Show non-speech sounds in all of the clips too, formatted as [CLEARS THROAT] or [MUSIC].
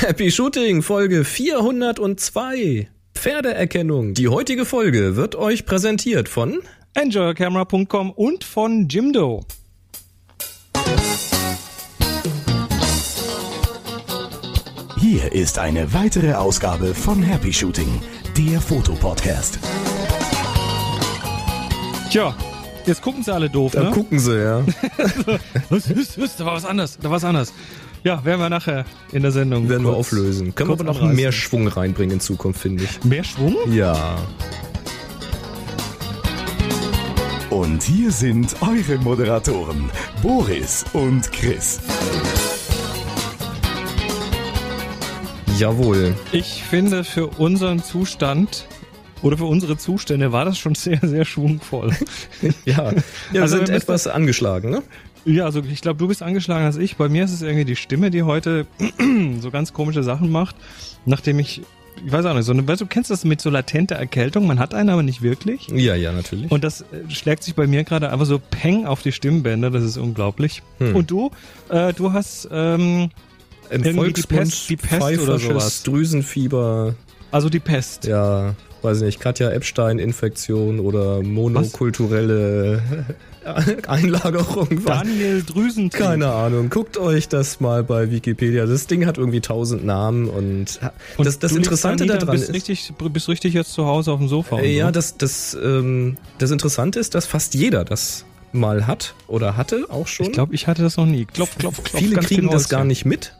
Happy Shooting, Folge 402. Pferdeerkennung. Die heutige Folge wird euch präsentiert von EnjoyCamera.com und von Jimdo. Hier ist eine weitere Ausgabe von Happy Shooting, der Fotopodcast. Tja, jetzt gucken sie alle doof, Da ne? gucken sie, ja. [LAUGHS] Was ist, was, da war was anders, da war was anders. Ja, werden wir nachher in der Sendung. Werden wir kurz- auflösen. Können wir aber noch anreißen. mehr Schwung reinbringen in Zukunft, finde ich. Mehr Schwung? Ja. Und hier sind eure Moderatoren, Boris und Chris. Jawohl. Ich finde, für unseren Zustand oder für unsere Zustände war das schon sehr, sehr schwungvoll. Ja. ja wir Also sind wir etwas angeschlagen, ne? Ja, also ich glaube, du bist angeschlagen als ich. Bei mir ist es irgendwie die Stimme, die heute [CLEARS THROAT] so ganz komische Sachen macht, nachdem ich, ich weiß auch nicht, so eine, weißt du, kennst das mit so latenter Erkältung, man hat eine, aber nicht wirklich. Ja, ja, natürlich. Und das äh, schlägt sich bei mir gerade einfach so peng auf die Stimmbänder, das ist unglaublich. Hm. Und du, äh, du hast ähm, Im irgendwie die Pest- die Pest oder sowas. Drüsenfieber, also die Pest. ja, weiß nicht, Katja Epstein-Infektion oder monokulturelle [LAUGHS] Einlagerung. Daniel Drüsen. Keine Ahnung. Guckt euch das mal bei Wikipedia. Das Ding hat irgendwie tausend Namen und, Und das, das Interessante da daran bist ist, richtig, bist richtig jetzt zu Hause auf dem Sofa. äh, ja, so. das, das, ähm, das Interessante ist, dass fast jeder das mal hat oder hatte auch schon. ich glaube, ich hatte das noch nie. Klopf, klopf, klopf. Viele kriegen genau das gar nicht mit,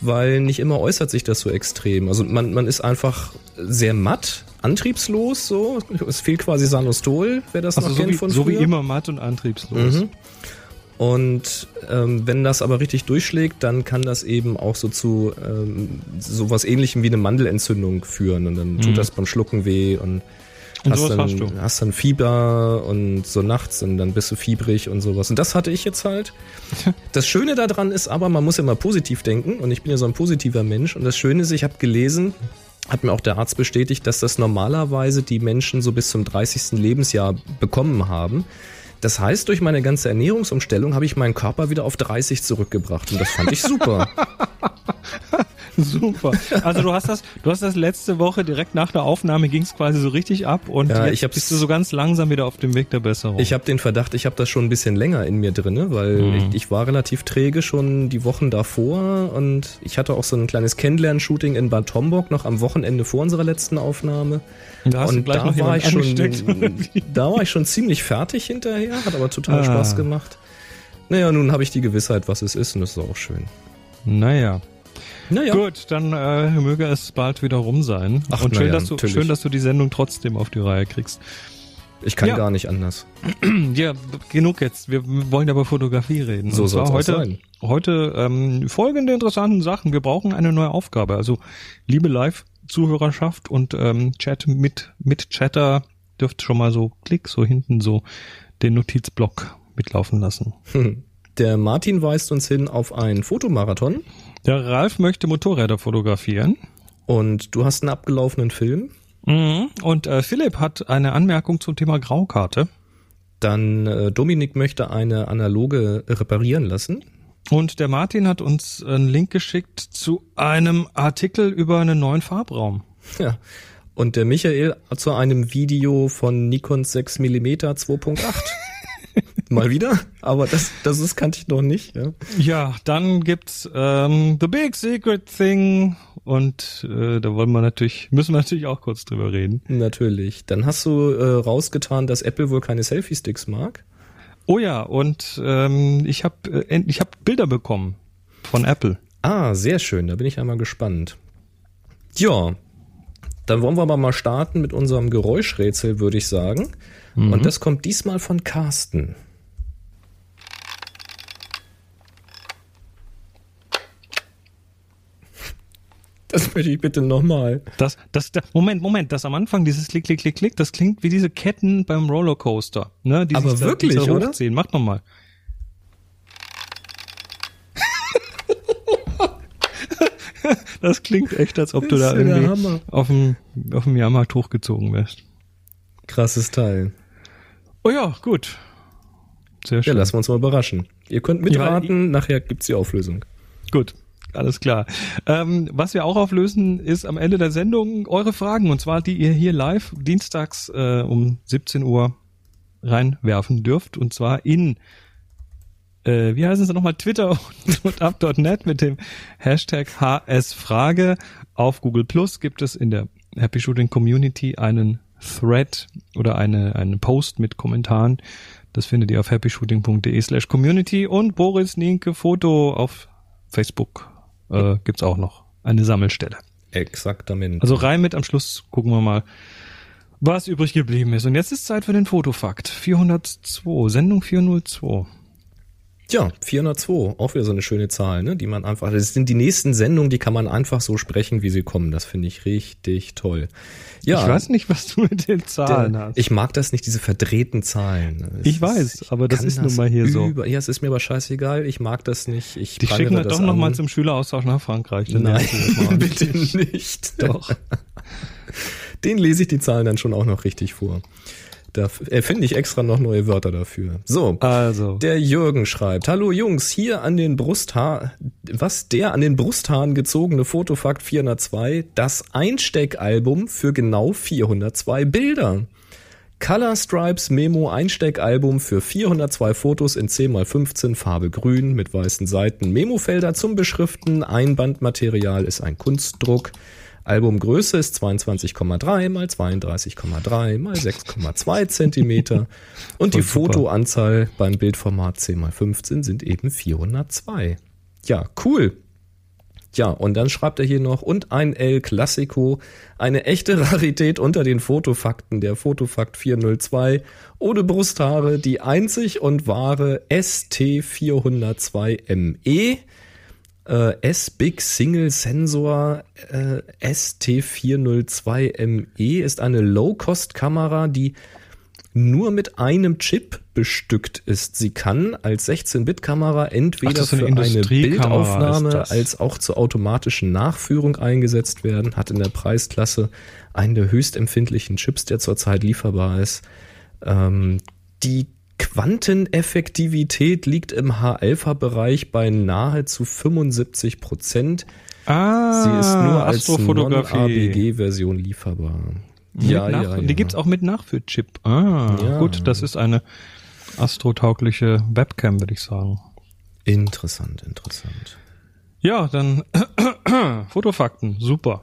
weil nicht immer äußert sich das so extrem. Also man, man ist einfach sehr matt, antriebslos, so. Es fehlt quasi Sanostol, wer das Also noch so kennt wie, von so wie früher. immer matt und antriebslos. Mhm. Und ähm, wenn das aber richtig durchschlägt, dann kann das eben auch so zu ähm, sowas ähnlichem wie eine Mandelentzündung führen. Und dann tut Mhm. das beim Schlucken weh und, Und hast, dann, hast du. hast dann Fieber und so nachts und dann bist du fiebrig und sowas. Und das hatte ich jetzt halt. [LAUGHS] Das Schöne daran ist aber, man muss immer positiv denken und ich bin ja so ein positiver Mensch. Und das Schöne ist, ich habe gelesen, hat mir auch der Arzt bestätigt, dass das normalerweise die Menschen so bis zum 30. Lebensjahr bekommen haben. Das heißt, durch meine ganze Ernährungsumstellung habe ich meinen Körper wieder auf 30 zurückgebracht und das fand ich super. [LAUGHS] [LAUGHS] Super. Also du hast das, du hast das letzte Woche direkt nach der Aufnahme ging es quasi so richtig ab und Ja, jetzt bist du so ganz langsam wieder auf dem Weg der Besserung. Ich habe den Verdacht, ich habe das schon ein bisschen länger in mir drinne, weil Mhm. ich, ich war relativ träge schon die Wochen davor und ich hatte auch so ein kleines Kennenlern-Shooting in Bad Homburg noch am Wochenende vor unserer letzten Aufnahme. da und gleich da war ich schon, [LAUGHS] da war ich schon ziemlich fertig hinterher, hat aber total Ah. Spaß gemacht. Naja, nun habe ich die Gewissheit, was es ist und das ist auch schön. Naja. Naja, Gut, dann äh, möge es bald wieder rum sein. Ach, und schön, ja, dass du, natürlich. schön, dass du die Sendung trotzdem auf die Reihe kriegst. ich kann Ja. gar nicht anders. [CLEARS THROAT] Ja, genug jetzt. Wir wollen ja über Fotografie reden. So auch heute, sein. heute ähm, folgende interessanten Sachen. Wir brauchen eine neue Aufgabe. Also, liebe Live-Zuhörerschaft und ähm, Chat mit, mit Chatter dürft schon mal so klick, so hinten so den Notizblock mitlaufen lassen. [LAUGHS] Der Martin weist uns hin auf einen Fotomarathon Der Ralf möchte Motorräder fotografieren. und du hast einen abgelaufenen Film. Mhm. Und äh, Philipp hat eine Anmerkung zum Thema Graukarte. Dann äh, Dominik möchte eine analoge reparieren lassen. Und der Martin hat uns einen Link geschickt zu einem Artikel über einen neuen Farbraum. Ja. Und der Michael zu einem Video von Nikon 6 mm 2.8. Mal wieder, aber das, das ist, kannte ich noch nicht. Ja. Ja, dann gibt's ähm, The Big Secret Thing und äh, da wollen wir natürlich, müssen wir natürlich auch kurz drüber reden. Natürlich. Dann hast du äh, rausgetan, dass Apple wohl keine Selfie-Sticks mag. Oh ja, und ähm, ich habe äh, ich hab Bilder bekommen von Apple. Ah, sehr schön. Da bin ich einmal gespannt. Ja, dann wollen wir aber mal starten mit unserem Geräuschrätsel, würde ich sagen. Und das kommt diesmal von Carsten. Das möchte ich bitte nochmal. Das, das, das, Moment, Moment, das am Anfang, dieses Klick, Klick, Klick, Klick, das klingt wie diese Ketten beim Rollercoaster. Ne, die Aber sich da- wirklich, die oder? hochziehen. Mach nochmal. [LAUGHS] Das klingt echt, als ob du da ja irgendwie auf dem, auf dem Jahrmarkt hochgezogen wärst. Krasses Teil. Oh ja, gut. Sehr Ja, schön. lassen wir uns mal überraschen. Ihr könnt mitraten, nachher gibt's die Auflösung. Gut. Alles klar. Ähm, was wir auch auflösen, ist am Ende der Sendung eure Fragen und zwar die ihr hier live dienstags äh, um 17 Uhr reinwerfen dürft und zwar in äh, wie heißen sie nochmal, Twitter [LAUGHS] und, und up.net mit dem Hashtag HSFrage. Auf Google Plus gibt es in der Happy Shooting Community einen Thread oder eine, einen Post mit Kommentaren. Das findet ihr auf happyshooting.de slash community und Boris Nienke Foto auf Facebook äh, gibt's auch noch eine Sammelstelle. Exaktamente. Also rein mit am Schluss gucken wir mal, was übrig geblieben ist. Und jetzt ist Zeit für den Fotofakt. 402, Sendung 402. Ja, 402, auch wieder so eine schöne Zahl, ne? Die man einfach, das sind die nächsten Sendungen, die kann man einfach so sprechen, wie sie kommen. Das finde ich richtig toll. Ja. Ich weiß nicht, was du mit den Zahlen hast. Ich mag das nicht, diese verdrehten Zahlen. Es ich weiß, ich aber das ist nun mal hier über, so. Ja, es ist mir aber scheißegal. Ich mag das nicht. Ich die schicken wir doch nochmal zum Schüleraustausch nach Frankreich. Nein, [LAUGHS] bitte nicht. Doch. [LAUGHS] Den lese ich die Zahlen dann schon auch noch richtig vor. Da erfinde ich extra noch neue Wörter dafür. So. Also. Der Jürgen schreibt, Hallo Jungs, hier an den Brusthaar, was der an den Brusthaaren gezogene Fotofakt 402, das Einsteckalbum für genau 402 Bilder. Color Stripes Memo Einsteckalbum für 402 Fotos in 10x15 Farbe grün mit weißen Seiten. Memofelder zum Beschriften. Einbandmaterial ist ein Kunstdruck. Albumgröße ist 22,3 mal 32,3 mal 6,2 Zentimeter [LAUGHS] und die super. Fotoanzahl beim Bildformat 10 mal 15 sind eben 402. Ja, cool. Ja, und dann schreibt er hier noch, und ein El Classico, eine echte Rarität unter den Fotofakten, der Fotofakt 402, ohne Brusthaare, die einzig und wahre ST402ME äh, S-Big Single Sensor äh, ST402ME ist eine Low-Cost-Kamera, die nur mit einem Chip bestückt ist. Sie kann als 16-Bit-Kamera entweder Ach, für eine, eine Bildaufnahme als auch zur automatischen Nachführung eingesetzt werden, hat in der Preisklasse einen der höchst empfindlichen Chips, der zurzeit lieferbar ist. Ähm, die Quanteneffektivität liegt im H-Alpha-Bereich bei nahezu 75 Prozent. Ah, Sie ist nur als Non-ABG-Version lieferbar. Ja, ja, ja. Die gibt's auch mit Nachführchip. Ah, ja. gut, das ist eine astrotaugliche Webcam, würde ich sagen. Interessant, interessant. Ja, dann [CLEARS THROAT] Fotofakten, super.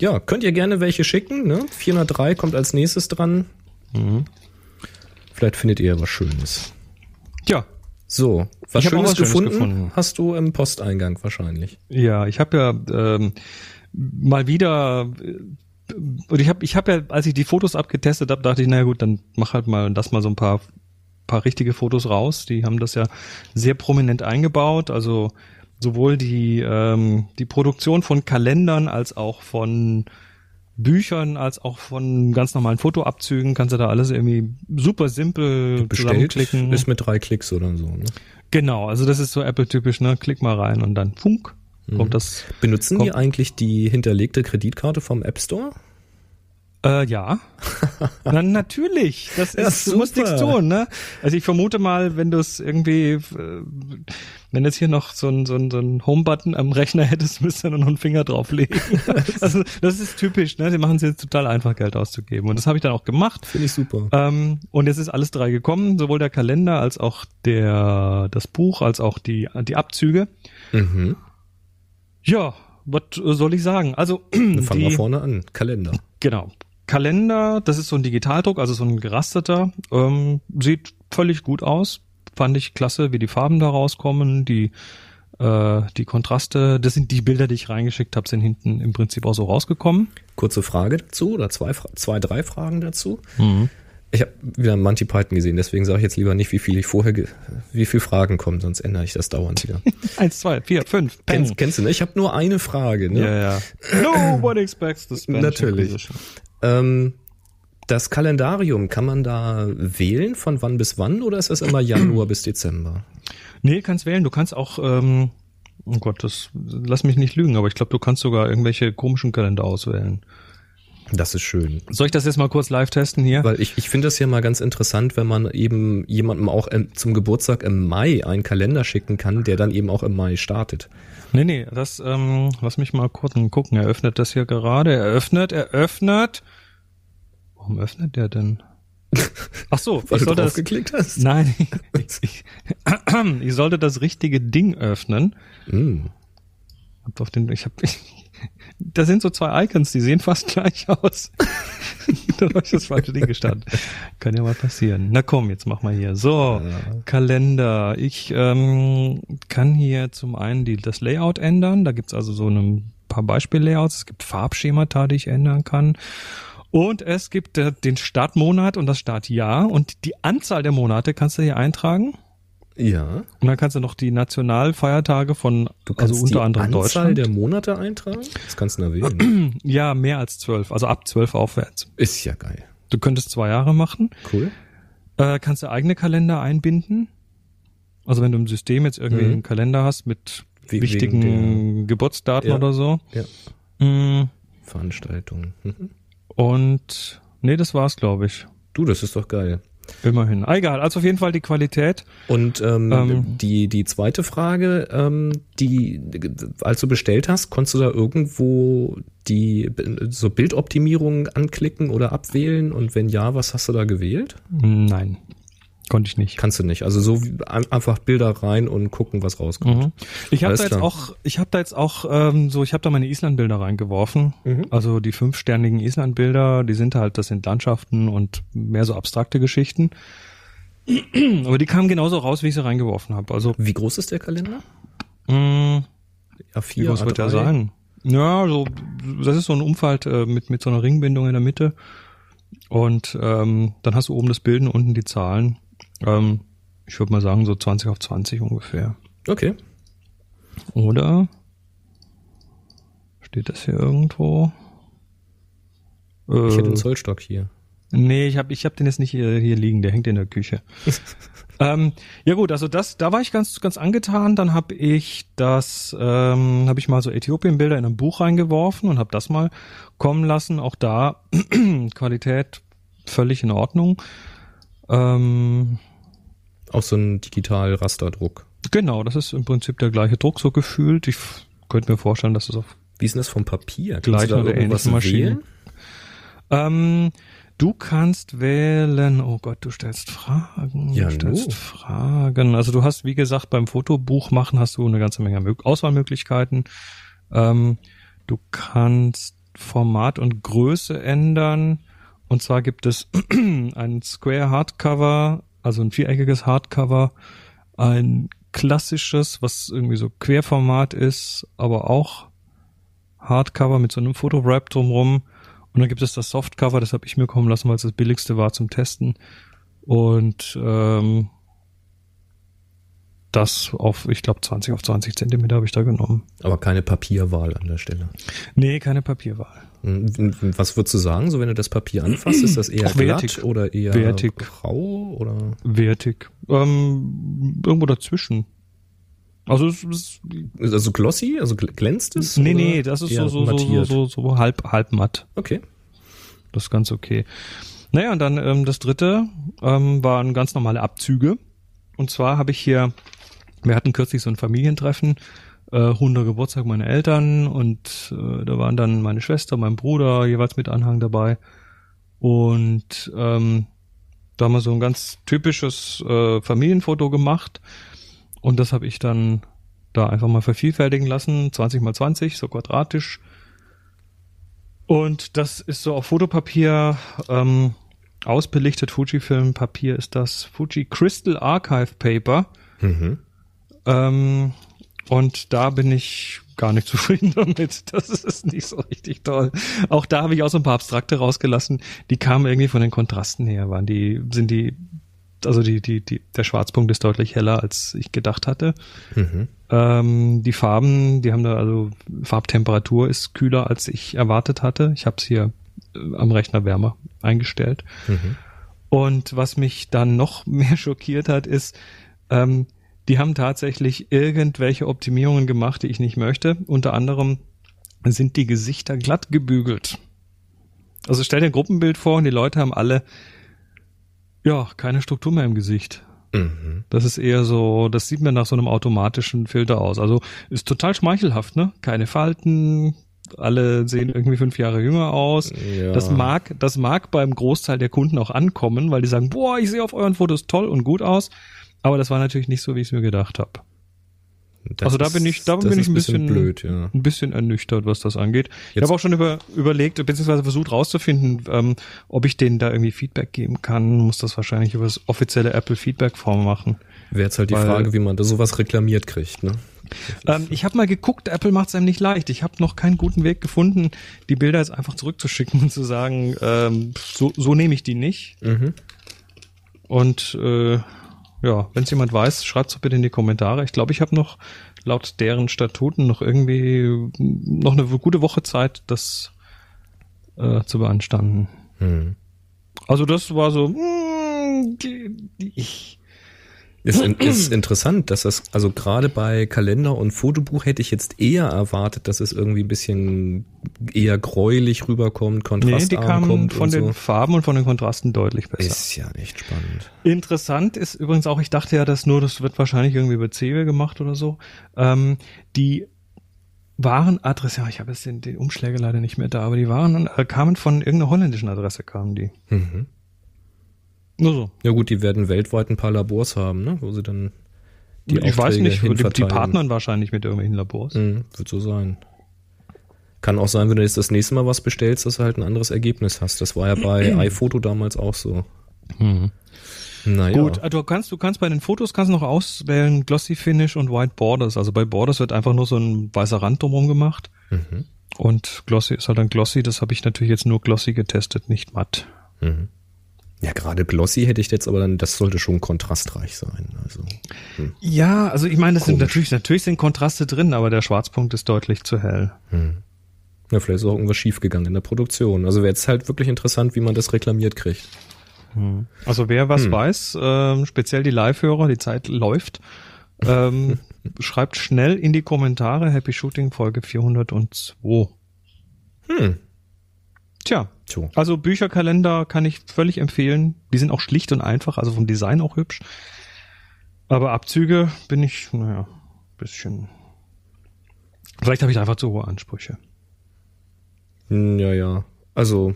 Ja, könnt ihr gerne welche schicken, ne? 403 kommt als nächstes dran. Mhm. Vielleicht findet ihr was Schönes. Ja. So, was Schönes, was gefunden, gefunden, hast du im Posteingang wahrscheinlich. Ja, ich habe ja ähm, mal wieder äh, und ich habe ich habe ja, als ich die Fotos abgetestet habe, dachte ich, na gut, dann mach halt mal das mal so ein paar paar richtige Fotos raus. Die haben das ja sehr prominent eingebaut, also sowohl die ähm, die Produktion von Kalendern als auch von Büchern als auch von ganz normalen Fotoabzügen kannst du da alles irgendwie super simpel Bestellt zusammenklicken. Ist mit drei Klicks oder so, ne? Genau, also das ist so Apple-typisch, ne? Klick mal rein und dann Funk. Mhm. Kommt das, Benutzen kommt, die eigentlich die hinterlegte Kreditkarte vom App Store? Äh, ja. Na, natürlich. Das [LAUGHS] ist, ja, du musst nichts tun, ne? Also ich vermute mal, wenn du es irgendwie, äh, wenn jetzt hier noch so ein, so ein, so ein Home-Button am Rechner hättest, [LAUGHS] müsstest du nur noch einen Finger drauflegen. also das ist typisch, ne? Die machen es jetzt total einfach, Geld auszugeben. Und das habe ich dann auch gemacht. Finde ich super. Ähm, und jetzt ist alles drei gekommen, sowohl der Kalender als auch der, das Buch, als auch die, die Abzüge. Mhm. Ja, was soll ich sagen? Also, [CLEARS THROAT] fangen wir vorne an. Kalender. Genau. Kalender, das ist so ein Digitaldruck, also so ein gerasteter, ähm, sieht völlig gut aus. Fand ich klasse, wie die Farben da rauskommen, die äh, die Kontraste, das sind die Bilder, die ich reingeschickt habe, sind hinten im Prinzip auch so rausgekommen. Kurze Frage dazu oder zwei, zwei drei Fragen dazu. Mhm. Ich habe wieder Monty Python gesehen, deswegen sage ich jetzt lieber nicht, wie viel ich vorher, wie viel Fragen kommen, sonst ändere ich das dauernd wieder. [LAUGHS] Eins, zwei, vier, fünf. Kennst, kennst du, ne? Ich habe nur eine Frage. Ne? Ja, ja. Nobody expects the Spanish Natürlich. Ähm, das Kalendarium, kann man da wählen von wann bis wann oder ist das immer [CLEARS THROAT] Januar bis Dezember? Nee, kannst wählen. Du kannst auch, ähm, oh Gott, das lass mich nicht lügen, aber ich glaube, du kannst sogar irgendwelche komischen Kalender auswählen. Das ist schön. Soll ich das jetzt mal kurz live testen hier? Weil ich, ich finde das ja mal ganz interessant, wenn man eben jemandem auch im, zum Geburtstag im Mai einen Kalender schicken kann, der dann eben auch im Mai startet. Nee, nee, das, ähm, lass mich mal kurz gucken. Er öffnet das hier gerade. Er öffnet, er öffnet. Warum öffnet der denn? Ach so, Weil ich du sollte das, draufgeklickt hast. nein, [LAUGHS] ich, ich, ich sollte das richtige Ding öffnen. Mm. Hab auf den, ich hab, da sind so zwei Icons, die sehen fast [LAUGHS] gleich aus. [LAUGHS] da habe ich das falsche Ding gestartet. Kann ja mal passieren. Na komm, jetzt mach mal hier. So, Kalender. Ich ähm, kann hier zum einen die, das Layout ändern. Da gibt's also so ein paar Beispiellayouts. Es gibt Farbschemata, die ich ändern kann. Und es gibt äh, den Startmonat und das Startjahr. Und die Anzahl der Monate kannst du hier eintragen. Ja. Und dann kannst du noch die Nationalfeiertage von, Du kannst also unter die anderem Anzahl Deutschland. der Monate eintragen? Das kannst du erwähnen. Ja, mehr als zwölf, also ab zwölf aufwärts. Ist ja geil. Du könntest zwei Jahre machen, Cool. äh, kannst du eigene Kalender einbinden. Also wenn du im System jetzt irgendwie Mhm. einen Kalender hast mit Wie- wichtigen Geburtsdaten Ja. oder so. Ja. Mm, Veranstaltung. Mhm. Und nee, das war's, glaube ich. Du, das ist doch geil. Immerhin. Ah, Egal, also auf jeden Fall die Qualität. Und ähm, Ähm. die, die zweite Frage, ähm, die, als du bestellt hast, konntest du da irgendwo die so Bildoptimierung anklicken oder abwählen? Und wenn ja, was hast du da gewählt? Nein, konnte ich nicht. Kannst du nicht. Also so einfach Bilder rein und gucken, was rauskommt. Mhm. Ich habe da jetzt klar. auch, ich habe da jetzt auch ähm, so, ich habe da meine Island-Bilder reingeworfen. Mhm. Also die fünfsternigen Island-Bilder, die sind halt, das sind Landschaften und mehr so abstrakte Geschichten. [CLEARS THROAT] Aber die kamen genauso raus, wie ich sie reingeworfen habe. Also Wie groß ist der Kalender? mh, A4, wie groß wird der A3? sein? Ja, so das ist so ein Umfalt äh, mit mit so einer Ringbindung in der Mitte. Und ähm, dann hast du oben das Bild und unten die Zahlen. Ähm, ich würde mal sagen so 20 auf 20 ungefähr. Okay. Oder steht das hier irgendwo? Ich hätte Äh, einen Zollstock hier. nee, ich habe ich hab den jetzt nicht hier, hier liegen, der hängt in der Küche. [LAUGHS] ähm, ja gut, also das, da war ich ganz ganz angetan. Dann habe ich das, ähm, habe ich mal so Äthiopien-Bilder in ein Buch reingeworfen und habe das mal kommen lassen. Auch da [CLEARS THROAT] Qualität völlig in Ordnung. Ähm, Auch so ein Digital-Rasterdruck. genau, das ist im Prinzip der gleiche Druck so gefühlt. Ich könnte mir vorstellen, dass es auf Wie ist denn das vom Papier? Da oder irgendwas ähnliche Maschinen. Ähm, du kannst wählen, oh Gott, du stellst Fragen, Ja, du stellst nu. Fragen. Also du hast, wie gesagt, beim Fotobuch machen hast du eine ganze Menge Mö- Auswahlmöglichkeiten. Ähm, du kannst Format und Größe ändern. Und zwar gibt es [CLEARS THROAT] ein Square Hardcover, also ein viereckiges Hardcover, ein klassisches, was irgendwie so Querformat ist, aber auch Hardcover mit so einem Fotowrap drumrum. Und dann gibt es das Softcover, das habe ich mir kommen lassen, weil es das billigste war zum Testen. Und ähm, das auf, ich glaube, 20 auf 20 Zentimeter habe ich da genommen. Aber keine Papierwahl an der Stelle. Nee, keine Papierwahl. Hm, Was würdest du sagen, so wenn du das Papier anfasst, ist das eher Auch wertig. glatt oder eher Wertig. grau oder? Wertig. Ähm, irgendwo dazwischen. Also es ist, Also glossy, also gl- glänzt es? nee, nee, das ist so, so, so, so, so halb, halb matt. Okay. Das ist ganz okay. Naja, und dann ähm, das dritte ähm, waren ganz normale Abzüge. Und zwar habe ich hier, wir hatten kürzlich so ein Familientreffen, äh, runder Geburtstag meiner Eltern und äh, da waren dann meine Schwester, mein Bruder jeweils mit Anhang dabei. Und ähm, da haben wir so ein ganz typisches äh, Familienfoto gemacht. Und das habe ich dann da einfach mal vervielfältigen lassen, 20 mal 20, so quadratisch. Und das ist so auf Fotopapier ähm, ausbelichtet. Fujifilm Papier ist das Fuji Crystal Archive Paper. Mhm. Ähm, und da bin ich gar nicht [LAUGHS] zufrieden damit. Das ist nicht so richtig toll. Auch da habe ich auch so ein paar Abstrakte rausgelassen. Die kamen irgendwie von den Kontrasten her. Waren die, sind die, also die, die, die, der Schwarzpunkt ist deutlich heller, als ich gedacht hatte. Mhm. Ähm, die Farben, die haben da, also Farbtemperatur ist kühler, als ich erwartet hatte. Ich habe es hier äh, am Rechner wärmer eingestellt. Mhm. Und was mich dann noch [LAUGHS] mehr schockiert hat, ist, ähm, die haben tatsächlich irgendwelche Optimierungen gemacht, die ich nicht möchte. Unter anderem sind die Gesichter glatt gebügelt. Also stell dir ein Gruppenbild vor und die Leute haben alle ja keine Struktur mehr im Gesicht. Mhm. Das ist eher so, das sieht mir nach so einem automatischen Filter aus. Also ist total schmeichelhaft, ne? Keine Falten, alle sehen irgendwie fünf Jahre jünger aus. Ja. Das mag, das mag beim Großteil der Kunden auch ankommen, weil die sagen, boah, ich sehe auf euren Fotos toll und gut aus. Aber das war natürlich nicht so, wie ich es mir gedacht habe. Also da bin ich- da bin ich ein bisschen- blöd, ja. Ein bisschen ernüchtert, was das angeht. ich Jetzt- habe auch schon über, überlegt, beziehungsweise versucht rauszufinden, ähm, ob ich denen da irgendwie Feedback geben kann. Muss das wahrscheinlich über das offizielle Apple Feedback Form machen. Wäre jetzt halt die Weil- Frage, wie man da sowas reklamiert kriegt, ne? Ähm, ich habe mal geguckt, Apple macht es einem nicht leicht. Ich habe noch keinen guten Weg gefunden, die Bilder jetzt einfach zurückzuschicken und zu sagen, ähm, so, so nehme ich die nicht. Mhm. Und äh, ja, wenn es jemand weiß, schreibt's doch bitte in die Kommentare. Ich glaube, ich habe noch laut deren Statuten noch irgendwie noch eine gute Woche Zeit, das äh, zu beanstanden. Hm. Also das war so. die- die- Ich, Ist, in, ist interessant, dass das, also gerade bei Kalender und Fotobuch hätte ich jetzt eher erwartet, dass es irgendwie ein bisschen eher gräulich rüberkommt, nee, kontrastarm die kamen kommt von den so. Farben und von den Kontrasten deutlich besser. Ist ja echt spannend. Interessant ist übrigens auch, ich dachte ja, dass nur, das wird wahrscheinlich irgendwie über Cewe gemacht oder so. Ähm, die Warenadresse, ja, ich habe jetzt den, den Umschläge leider nicht mehr da, aber die waren äh, kamen von irgendeiner holländischen Adresse, kamen die. Mhm. Nur so. Ja gut, die werden weltweit ein paar Labors haben, ne? wo sie dann die ich weiß Aufträge nicht, die, die partnern wahrscheinlich mit irgendwelchen Labors. Mhm, wird so sein. Kann auch sein, wenn du jetzt das nächste Mal was bestellst, dass du halt ein anderes Ergebnis hast. Das war ja bei [CLEARS THROAT] iPhoto damals auch so. Naja. Gut, du kannst, du kannst bei den Fotos kannst noch auswählen Glossy Finish und White Borders. Also bei Borders wird einfach nur so ein weißer Rand drumherum gemacht. Mhm. Und Glossy ist halt dann Glossy. Das habe ich natürlich jetzt nur Glossy getestet, nicht matt. Mhm. Ja, gerade Glossy hätte ich jetzt aber dann, das sollte schon kontrastreich sein. Also. Ja, also ich meine, das sind natürlich, natürlich sind Kontraste drin, aber der Schwarzpunkt ist deutlich zu hell. Hm. Ja, vielleicht ist auch irgendwas schiefgegangen in der Produktion. Also wäre jetzt halt wirklich interessant, wie man das reklamiert kriegt. Also wer was Hm. weiß, ähm, speziell die Live-Hörer, die Zeit läuft, ähm, [LAUGHS] schreibt schnell in die Kommentare Happy Shooting Folge 402. Hm. Tja, So. also Bücherkalender kann ich völlig empfehlen. Die sind auch schlicht und einfach, also vom Design auch hübsch. Aber Abzüge bin ich, naja, bisschen. Vielleicht habe ich einfach zu hohe Ansprüche. Hm, Ja, ja. Also,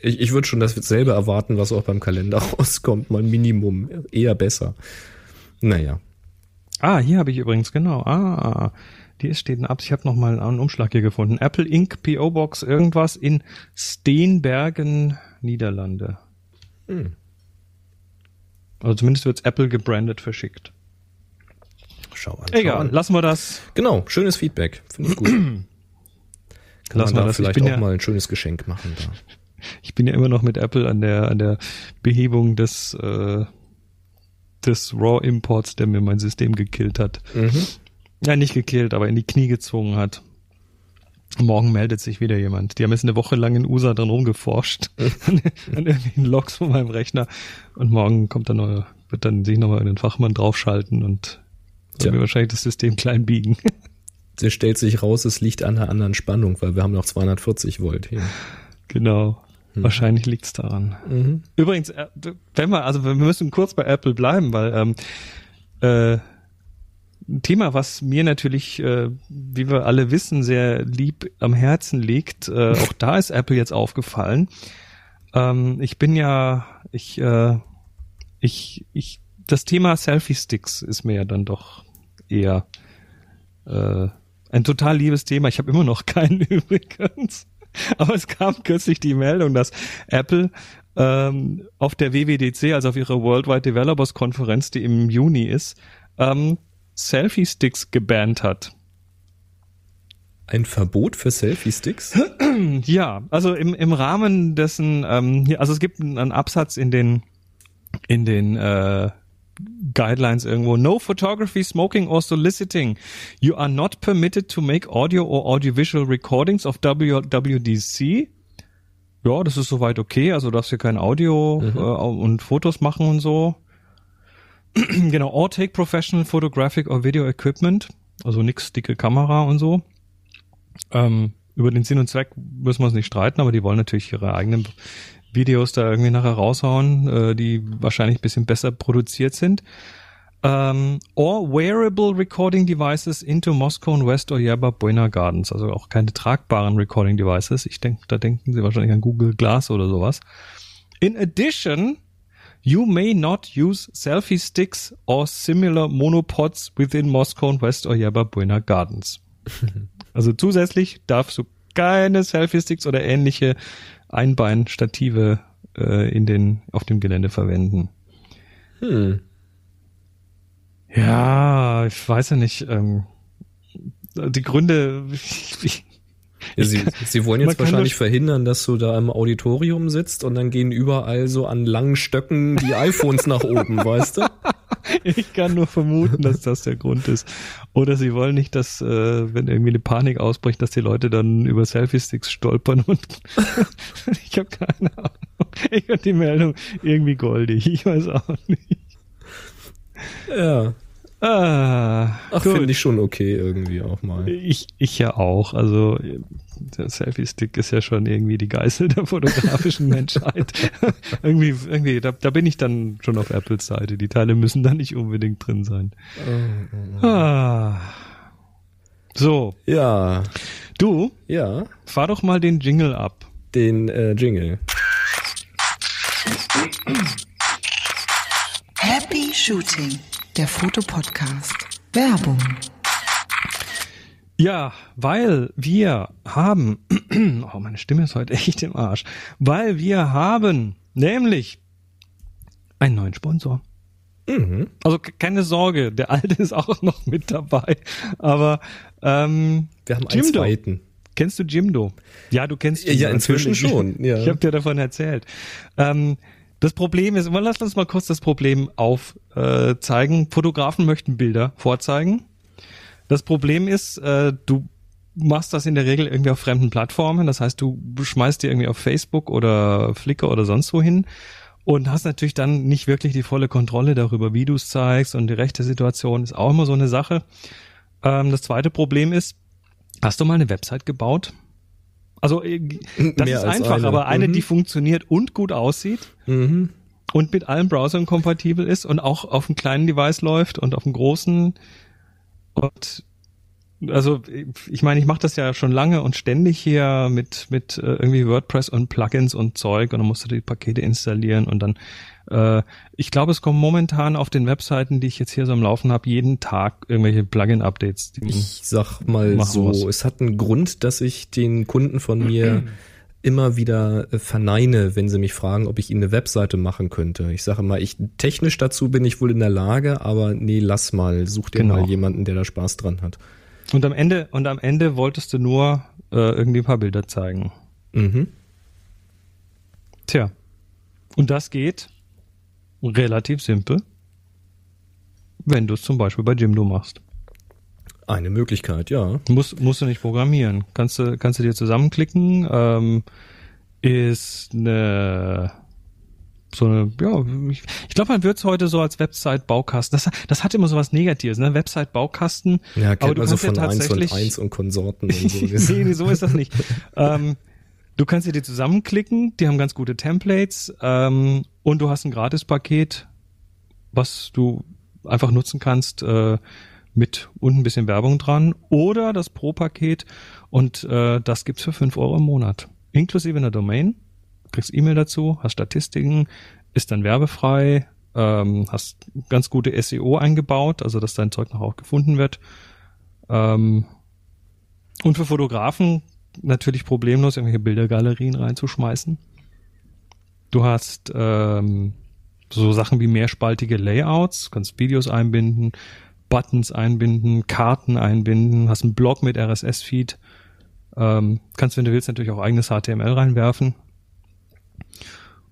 ich, ich würde schon dasselbe erwarten, was auch beim Kalender [LAUGHS] rauskommt. Mal Minimum. Eher besser. Naja. Ah, hier habe ich übrigens, genau. Ah, ist steht ab. Ich habe noch mal einen Umschlag hier gefunden. Apple Inc. PO Box irgendwas in Steenbergen, Niederlande. Hm. Also zumindest wird's Apple gebrandet verschickt. Schau an. Schau Egal, an. lassen wir das. Genau, schönes Feedback. Finde ich gut. [CLEARS THROAT] Kann Lassen man da vielleicht auch ja- mal ein schönes Geschenk machen da. [LAUGHS] Ich bin ja immer noch mit Apple an der an der Behebung des äh, des RAW Imports, der mir mein System gekillt hat. Mhm. Ja, nicht gekillt, aber in die Knie gezwungen hat. Morgen meldet sich wieder jemand. Die haben jetzt eine Woche lang in USA dran rumgeforscht. [LAUGHS] an, an irgendwelchen Logs von meinem Rechner. Und morgen kommt dann neue, wird dann sich nochmal einen Fachmann draufschalten und Tja. wird mir wahrscheinlich das System [LAUGHS] klein biegen. Es stellt sich raus, es liegt an der anderen Spannung, weil wir haben noch 240 Volt hier. genau. Wahrscheinlich liegt's daran. Mhm. Übrigens, äh, wenn wir, also wir müssen kurz bei Apple bleiben, weil ähm, äh, Thema, was mir natürlich, äh, wie wir alle wissen, sehr lieb am Herzen liegt, äh, auch da ist Apple jetzt aufgefallen. Ähm, ich bin ja, ich, äh, ich, ich, das Thema Selfie-Sticks ist mir ja dann doch eher äh, ein total liebes Thema. Ich habe immer noch keinen [LAUGHS] übrigens. Aber es kam kürzlich die Meldung, dass Apple ähm, auf der WWDC, also auf ihrer Worldwide Developers Konferenz, die im Juni ist, ähm, Selfie-Sticks gebannt hat. Ein Verbot für Selfie-Sticks? [CLEARS THROAT] Ja, also im, im Rahmen dessen, ähm, hier, also es gibt einen Absatz in den in den äh, Guidelines irgendwo. No photography, smoking or soliciting. You are not permitted to make audio or audiovisual recordings of WWDC. Ja, das ist soweit okay. Also darfst hier kein Audio äh, und Fotos machen und so. [CLEARS THROAT] genau, or take professional photographic or video equipment. Also nix dicke Kamera und so. Ähm, über den Sinn und Zweck müssen wir uns nicht streiten, aber die wollen natürlich ihre eigenen Videos da irgendwie nachher raushauen, äh, die wahrscheinlich bisschen besser produziert sind. Um, or wearable recording devices into Moscow and West or Yerba Buena Gardens. Also auch keine tragbaren recording devices. Ich denke, da denken sie wahrscheinlich an Google Glass oder sowas. In addition, you may not use selfie sticks or similar monopods within Moscow and West or Yerba Buena Gardens. [LAUGHS] also zusätzlich darfst du keine Selfie Sticks oder ähnliche Einbeinstative äh, in den auf dem Gelände verwenden. Hm. Ja, ich weiß ja nicht. Ähm, die Gründe. [LAUGHS] Ja, sie, sie wollen jetzt wahrscheinlich verhindern, dass du da im Auditorium sitzt und dann gehen überall so an langen Stöcken die iPhones nach oben, [LAUGHS] weißt du? Ich kann nur vermuten, dass das der Grund ist. Oder sie wollen nicht, dass, äh, wenn irgendwie eine Panik ausbricht, dass die Leute dann über Selfie-Sticks stolpern und [LAUGHS] ich habe keine Ahnung. Ich finde die Meldung irgendwie goldig. Ich weiß auch nicht. Ja. Ah, Ach, finde ich schon okay irgendwie auch mal. Ich, ich ja auch. Also der Selfie-Stick ist ja schon irgendwie die Geißel der fotografischen [LAUGHS] Menschheit. [LAUGHS] irgendwie, irgendwie, da, da bin ich dann schon auf Apples Seite. Die Teile müssen da nicht unbedingt drin sein. Oh, oh, oh. Ah. So. Ja. Du? Ja. Fahr doch mal den Jingle ab. Den äh, Jingle. Happy Shooting der Fotopodcast. Werbung. Ja, weil wir haben, [CLEARS THROAT] oh, meine Stimme ist heute echt im Arsch, weil wir haben nämlich einen neuen Sponsor. Mhm. Also keine Sorge, der alte ist auch noch mit dabei, aber ähm, wir haben einen zweiten. Kennst du Jimdo? Ja, du kennst ihn. Ja, inzwischen schon. Ja. Ich habe dir davon erzählt. Ähm, das Problem ist, lass uns mal kurz das Problem aufzeigen. Äh, Fotografen möchten Bilder vorzeigen. Das Problem ist, äh, du machst das in der Regel irgendwie auf fremden Plattformen. Das heißt, du schmeißt dir irgendwie auf Facebook oder Flickr oder sonst wo hin und hast natürlich dann nicht wirklich die volle Kontrolle darüber, wie du es zeigst und die rechte Situation ist auch immer so eine Sache. Ähm, das zweite Problem ist, hast du mal eine Website gebaut? Also äh, das Mehr ist einfach, eine. aber eine, mhm. die funktioniert und gut aussieht mhm. und mit allen Browsern kompatibel ist und auch auf einem kleinen Device läuft und auf einem großen. Und also ich meine, ich mache das ja schon lange und ständig hier mit mit äh, irgendwie WordPress und Plugins und Zeug und dann musst du die Pakete installieren und dann äh, ich glaube, es kommen momentan auf den Webseiten, die ich jetzt hier so am Laufen habe, jeden Tag irgendwelche Plugin-Updates. Ich sag mal so, was. es hat einen Grund, dass ich den Kunden von mir [CLEARS THROAT] immer wieder äh, verneine, wenn sie mich fragen, ob ich ihnen eine Webseite machen könnte. Ich sage mal, ich technisch dazu bin ich wohl in der Lage, aber nee, lass mal, such dir genau. mal jemanden, der da Spaß dran hat. Und am Ende und am Ende wolltest du nur äh, irgendwie ein paar Bilder zeigen. Mhm. Tja. Und das geht relativ simpel, wenn du es zum Beispiel bei Jimdo machst. Eine Möglichkeit, ja. Muss, musst du nicht programmieren. Kannst du, kannst du dir zusammenklicken. Ähm, ist eine so eine, ja, ich, ich glaube, man wird es heute so als Website-Baukasten. Das, das hat immer so was Negatives, ne? Website-Baukasten. Ja, kennt man so von ja 1 und 1 und Konsorten und so. [LAUGHS] nee, so ist das nicht. [LAUGHS] ähm, du kannst dir die zusammenklicken, die haben ganz gute Templates ähm, und du hast ein Gratis-Paket, was du einfach nutzen kannst äh, mit und ein bisschen Werbung dran oder das Pro-Paket und äh, das gibt's für fünf Euro im Monat. Inklusive einer Domain, kriegst E-Mail dazu, hast Statistiken, ist dann werbefrei, ähm, hast ganz gute SEO eingebaut, also dass dein Zeug noch auch gefunden wird. Ähm, und für Fotografen natürlich problemlos irgendwelche Bildergalerien reinzuschmeißen. Du hast ähm, so Sachen wie mehrspaltige Layouts, kannst Videos einbinden, Buttons einbinden, Karten einbinden, hast einen Blog mit RSS-Feed, ähm, kannst, wenn du willst, natürlich auch eigenes HTML reinwerfen.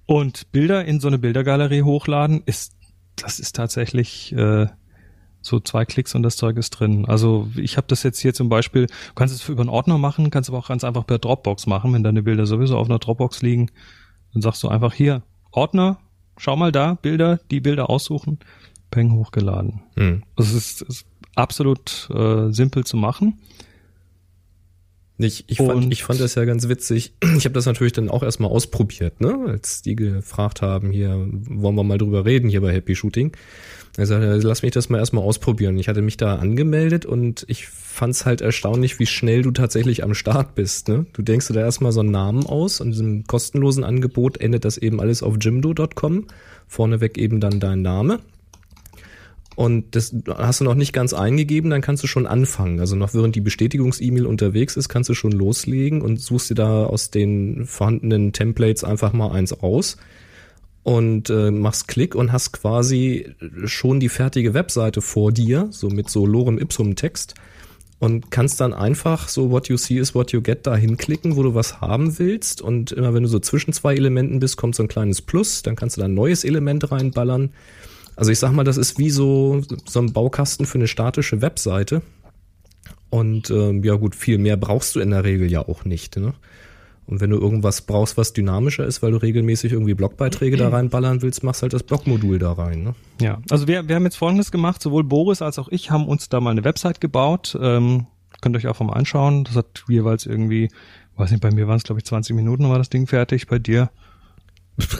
Und Bilder in so eine Bildergalerie hochladen, ist, das ist tatsächlich äh, so zwei Klicks und das Zeug ist drin. Also ich habe das jetzt hier zum Beispiel, du kannst es über einen Ordner machen, kannst aber auch ganz einfach per Dropbox machen, wenn deine Bilder sowieso auf einer Dropbox liegen. Dann sagst du einfach hier, Ordner, schau mal da, Bilder, die Bilder aussuchen, Peng hochgeladen. Hm. Das ist, ist absolut äh, simpel zu machen. Ich, ich, fand, ich fand das ja ganz witzig. [CLEARS THROAT] Ich habe das natürlich dann auch erstmal ausprobiert, ne? als die gefragt haben, hier, wollen wir mal drüber reden hier bei Happy Shooting. Er sagte, lass mich das mal erstmal ausprobieren. Ich hatte mich da angemeldet und ich fand's halt erstaunlich, wie schnell du tatsächlich am Start bist. Ne? Du denkst dir da erstmal so einen Namen aus und diesem kostenlosen Angebot endet das eben alles auf jimdo.com. Vorneweg eben dann dein Name. Und das hast du noch nicht ganz eingegeben, dann kannst du schon anfangen. Also noch während die Bestätigungs-E-Mail unterwegs ist, kannst du schon loslegen und suchst dir da aus den vorhandenen Templates einfach mal eins aus und äh, machst Klick und hast quasi schon die fertige Webseite vor dir, so mit so Lorem Ipsum Text und kannst dann einfach so what you see is what you get da hinklicken, wo du was haben willst und immer wenn du so zwischen zwei Elementen bist, kommt so ein kleines Plus, dann kannst du da ein neues Element reinballern. Also ich sag mal, das ist wie so so ein Baukasten für eine statische Webseite. Und ähm, ja gut, viel mehr brauchst du in der Regel ja auch nicht. Ne? Und wenn du irgendwas brauchst, was dynamischer ist, weil du regelmäßig irgendwie Blogbeiträge da [CLEARS THROAT] reinballern willst, machst halt das Blogmodul da rein. Ne? Ja, also wir, wir haben jetzt Folgendes gemacht, sowohl Boris als auch ich haben uns da mal eine Website gebaut. Ähm, könnt ihr euch auch mal anschauen. Das hat jeweils irgendwie, weiß nicht, bei mir waren es glaube ich 20 Minuten war das Ding fertig, bei dir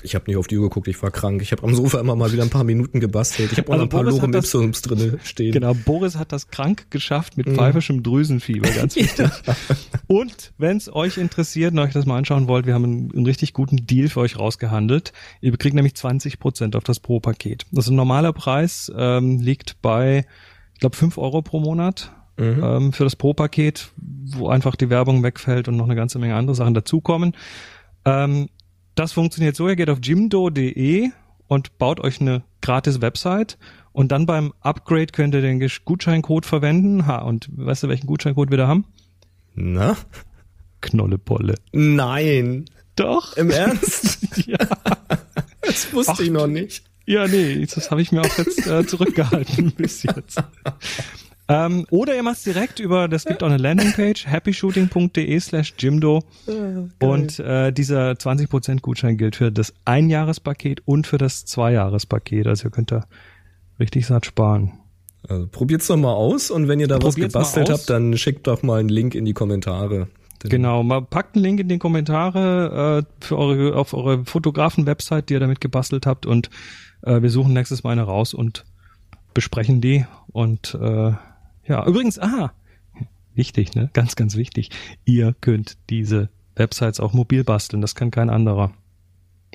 ich habe nicht auf die Uhr geguckt, ich war krank. Ich habe am Sofa immer mal wieder ein paar Minuten gebastelt. Ich habe auch also noch ein paar Lorem Ipsums drin stehen. Genau, Boris hat das krank geschafft mit mhm. pfeifischem Drüsenfieber, ganz [LAUGHS] wichtig. ja. Und wenn es euch interessiert und euch das mal anschauen wollt, wir haben einen, einen, richtig guten Deal für euch rausgehandelt. Ihr kriegt nämlich 20 Prozent auf das Pro-Paket. Also ein normaler Preis ähm, liegt bei, ich glaube, 5 Euro pro Monat. Mhm. Ähm, für das Pro-Paket, wo einfach die Werbung wegfällt und noch eine ganze Menge andere Sachen dazukommen. Ähm, das funktioniert so, ihr geht auf jimdo.de und baut euch eine gratis Website und dann beim Upgrade könnt ihr den Gutscheincode verwenden. Ha, und weißt du, welchen Gutscheincode wir da haben? Na? Knollepolle. Nein. Doch. Im Ernst? [LAUGHS] ja. Das wusste Ach, ich noch nicht. Ja, nee, das habe ich mir auch jetzt äh, zurückgehalten [LAUGHS] bis jetzt. Ähm, oder ihr macht es direkt über, das gibt auch eine Landingpage, happyshooting.de slash Jimdo. Ja, und äh, dieser 20% Gutschein gilt für das Einjahrespaket und für das Zweijahrespaket. Also ihr könnt da richtig satt sparen. Also probiert's doch mal aus und wenn ihr da probiert's was gebastelt habt, dann schickt doch mal einen Link in die Kommentare. Genau, mal packt einen Link in die Kommentare äh, für eure auf eure Fotografen-Website, die ihr damit gebastelt habt und äh, wir suchen nächstes Mal eine raus und besprechen die und äh, ja, übrigens, aha, wichtig, ne? Ganz, ganz wichtig. Ihr könnt diese Websites auch mobil basteln. Das kann kein anderer.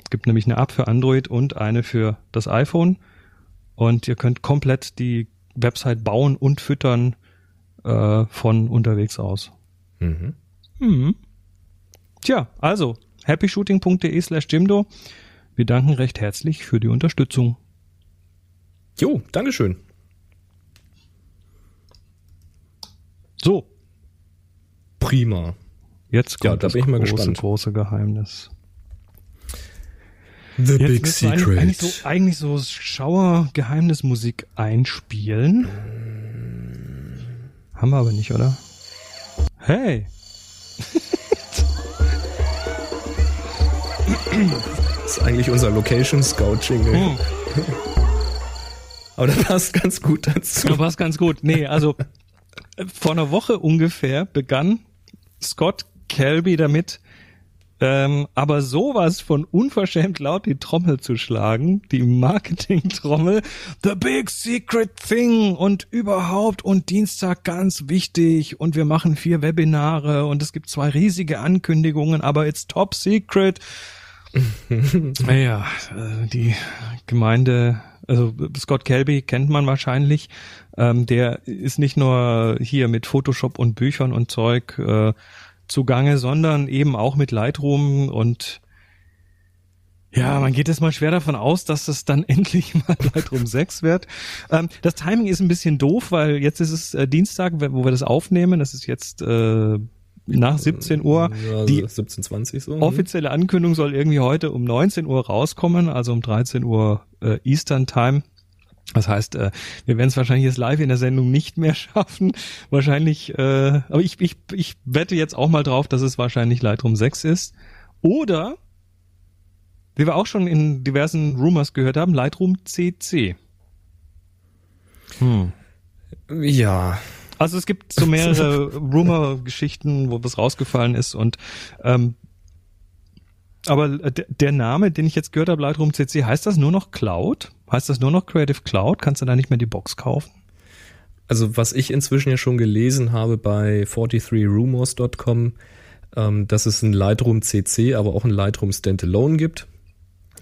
Es gibt nämlich eine App für Android und eine für das iPhone. Und ihr könnt komplett die Website bauen und füttern äh, von unterwegs aus. Mhm. Mhm. Tja, also happyshooting.de slash Jimdo. Wir danken recht herzlich für die Unterstützung. Jo, Dankeschön. So. Prima. Jetzt kommt ja, da das bin ich mal große, gespannt. große Geheimnis. The Jetzt Big Secret. Eigentlich so, eigentlich so Schauer-Geheimnismusik einspielen. Haben wir aber nicht, oder? Hey! das ist eigentlich unser Location Scout Jingle. Hm. Aber das passt ganz gut dazu. Das passt ganz gut. Nee, also vor einer Woche ungefähr begann Scott Kelby damit, ähm, aber sowas von unverschämt laut die Trommel zu schlagen, die Marketing-Trommel, the big secret thing und überhaupt und Dienstag ganz wichtig und wir machen vier Webinare und es gibt zwei riesige Ankündigungen, aber it's top secret. [LAUGHS] naja, äh, die Gemeinde also Scott Kelby kennt man wahrscheinlich. Ähm, der ist nicht nur hier mit Photoshop und Büchern und Zeug äh, zugange, sondern eben auch mit Lightroom und ja, man geht jetzt mal schwer davon aus, dass es dann [LAUGHS] endlich mal Lightroom 6 wird. Ähm, das Timing ist ein bisschen doof, weil jetzt ist es äh, Dienstag, wo wir das aufnehmen. Das ist jetzt äh, nach 17 Uhr. Ja, die 17, 20 so. Ne? Offizielle Ankündigung soll irgendwie heute um 19 Uhr rauskommen, also um 13 Uhr äh, Eastern Time. Das heißt, äh, wir werden es wahrscheinlich jetzt live in der Sendung nicht mehr [LAUGHS] schaffen. Wahrscheinlich, äh, aber ich, ich, ich wette jetzt auch mal drauf, dass es wahrscheinlich Lightroom 6 ist. Oder, wie wir auch schon in diversen Rumors gehört haben, Lightroom CC. Hm. Ja, Also es gibt so mehrere [LAUGHS] Rumor-Geschichten, wo was rausgefallen ist und ähm, aber der Name, den ich jetzt gehört habe, Lightroom CC, heißt das nur noch Cloud? Heißt das nur noch Creative Cloud? Kannst du da nicht mehr die Box kaufen? Also was ich inzwischen ja schon gelesen habe bei 43rumors.com, ähm, dass es ein Lightroom CC, aber auch ein Lightroom Standalone gibt.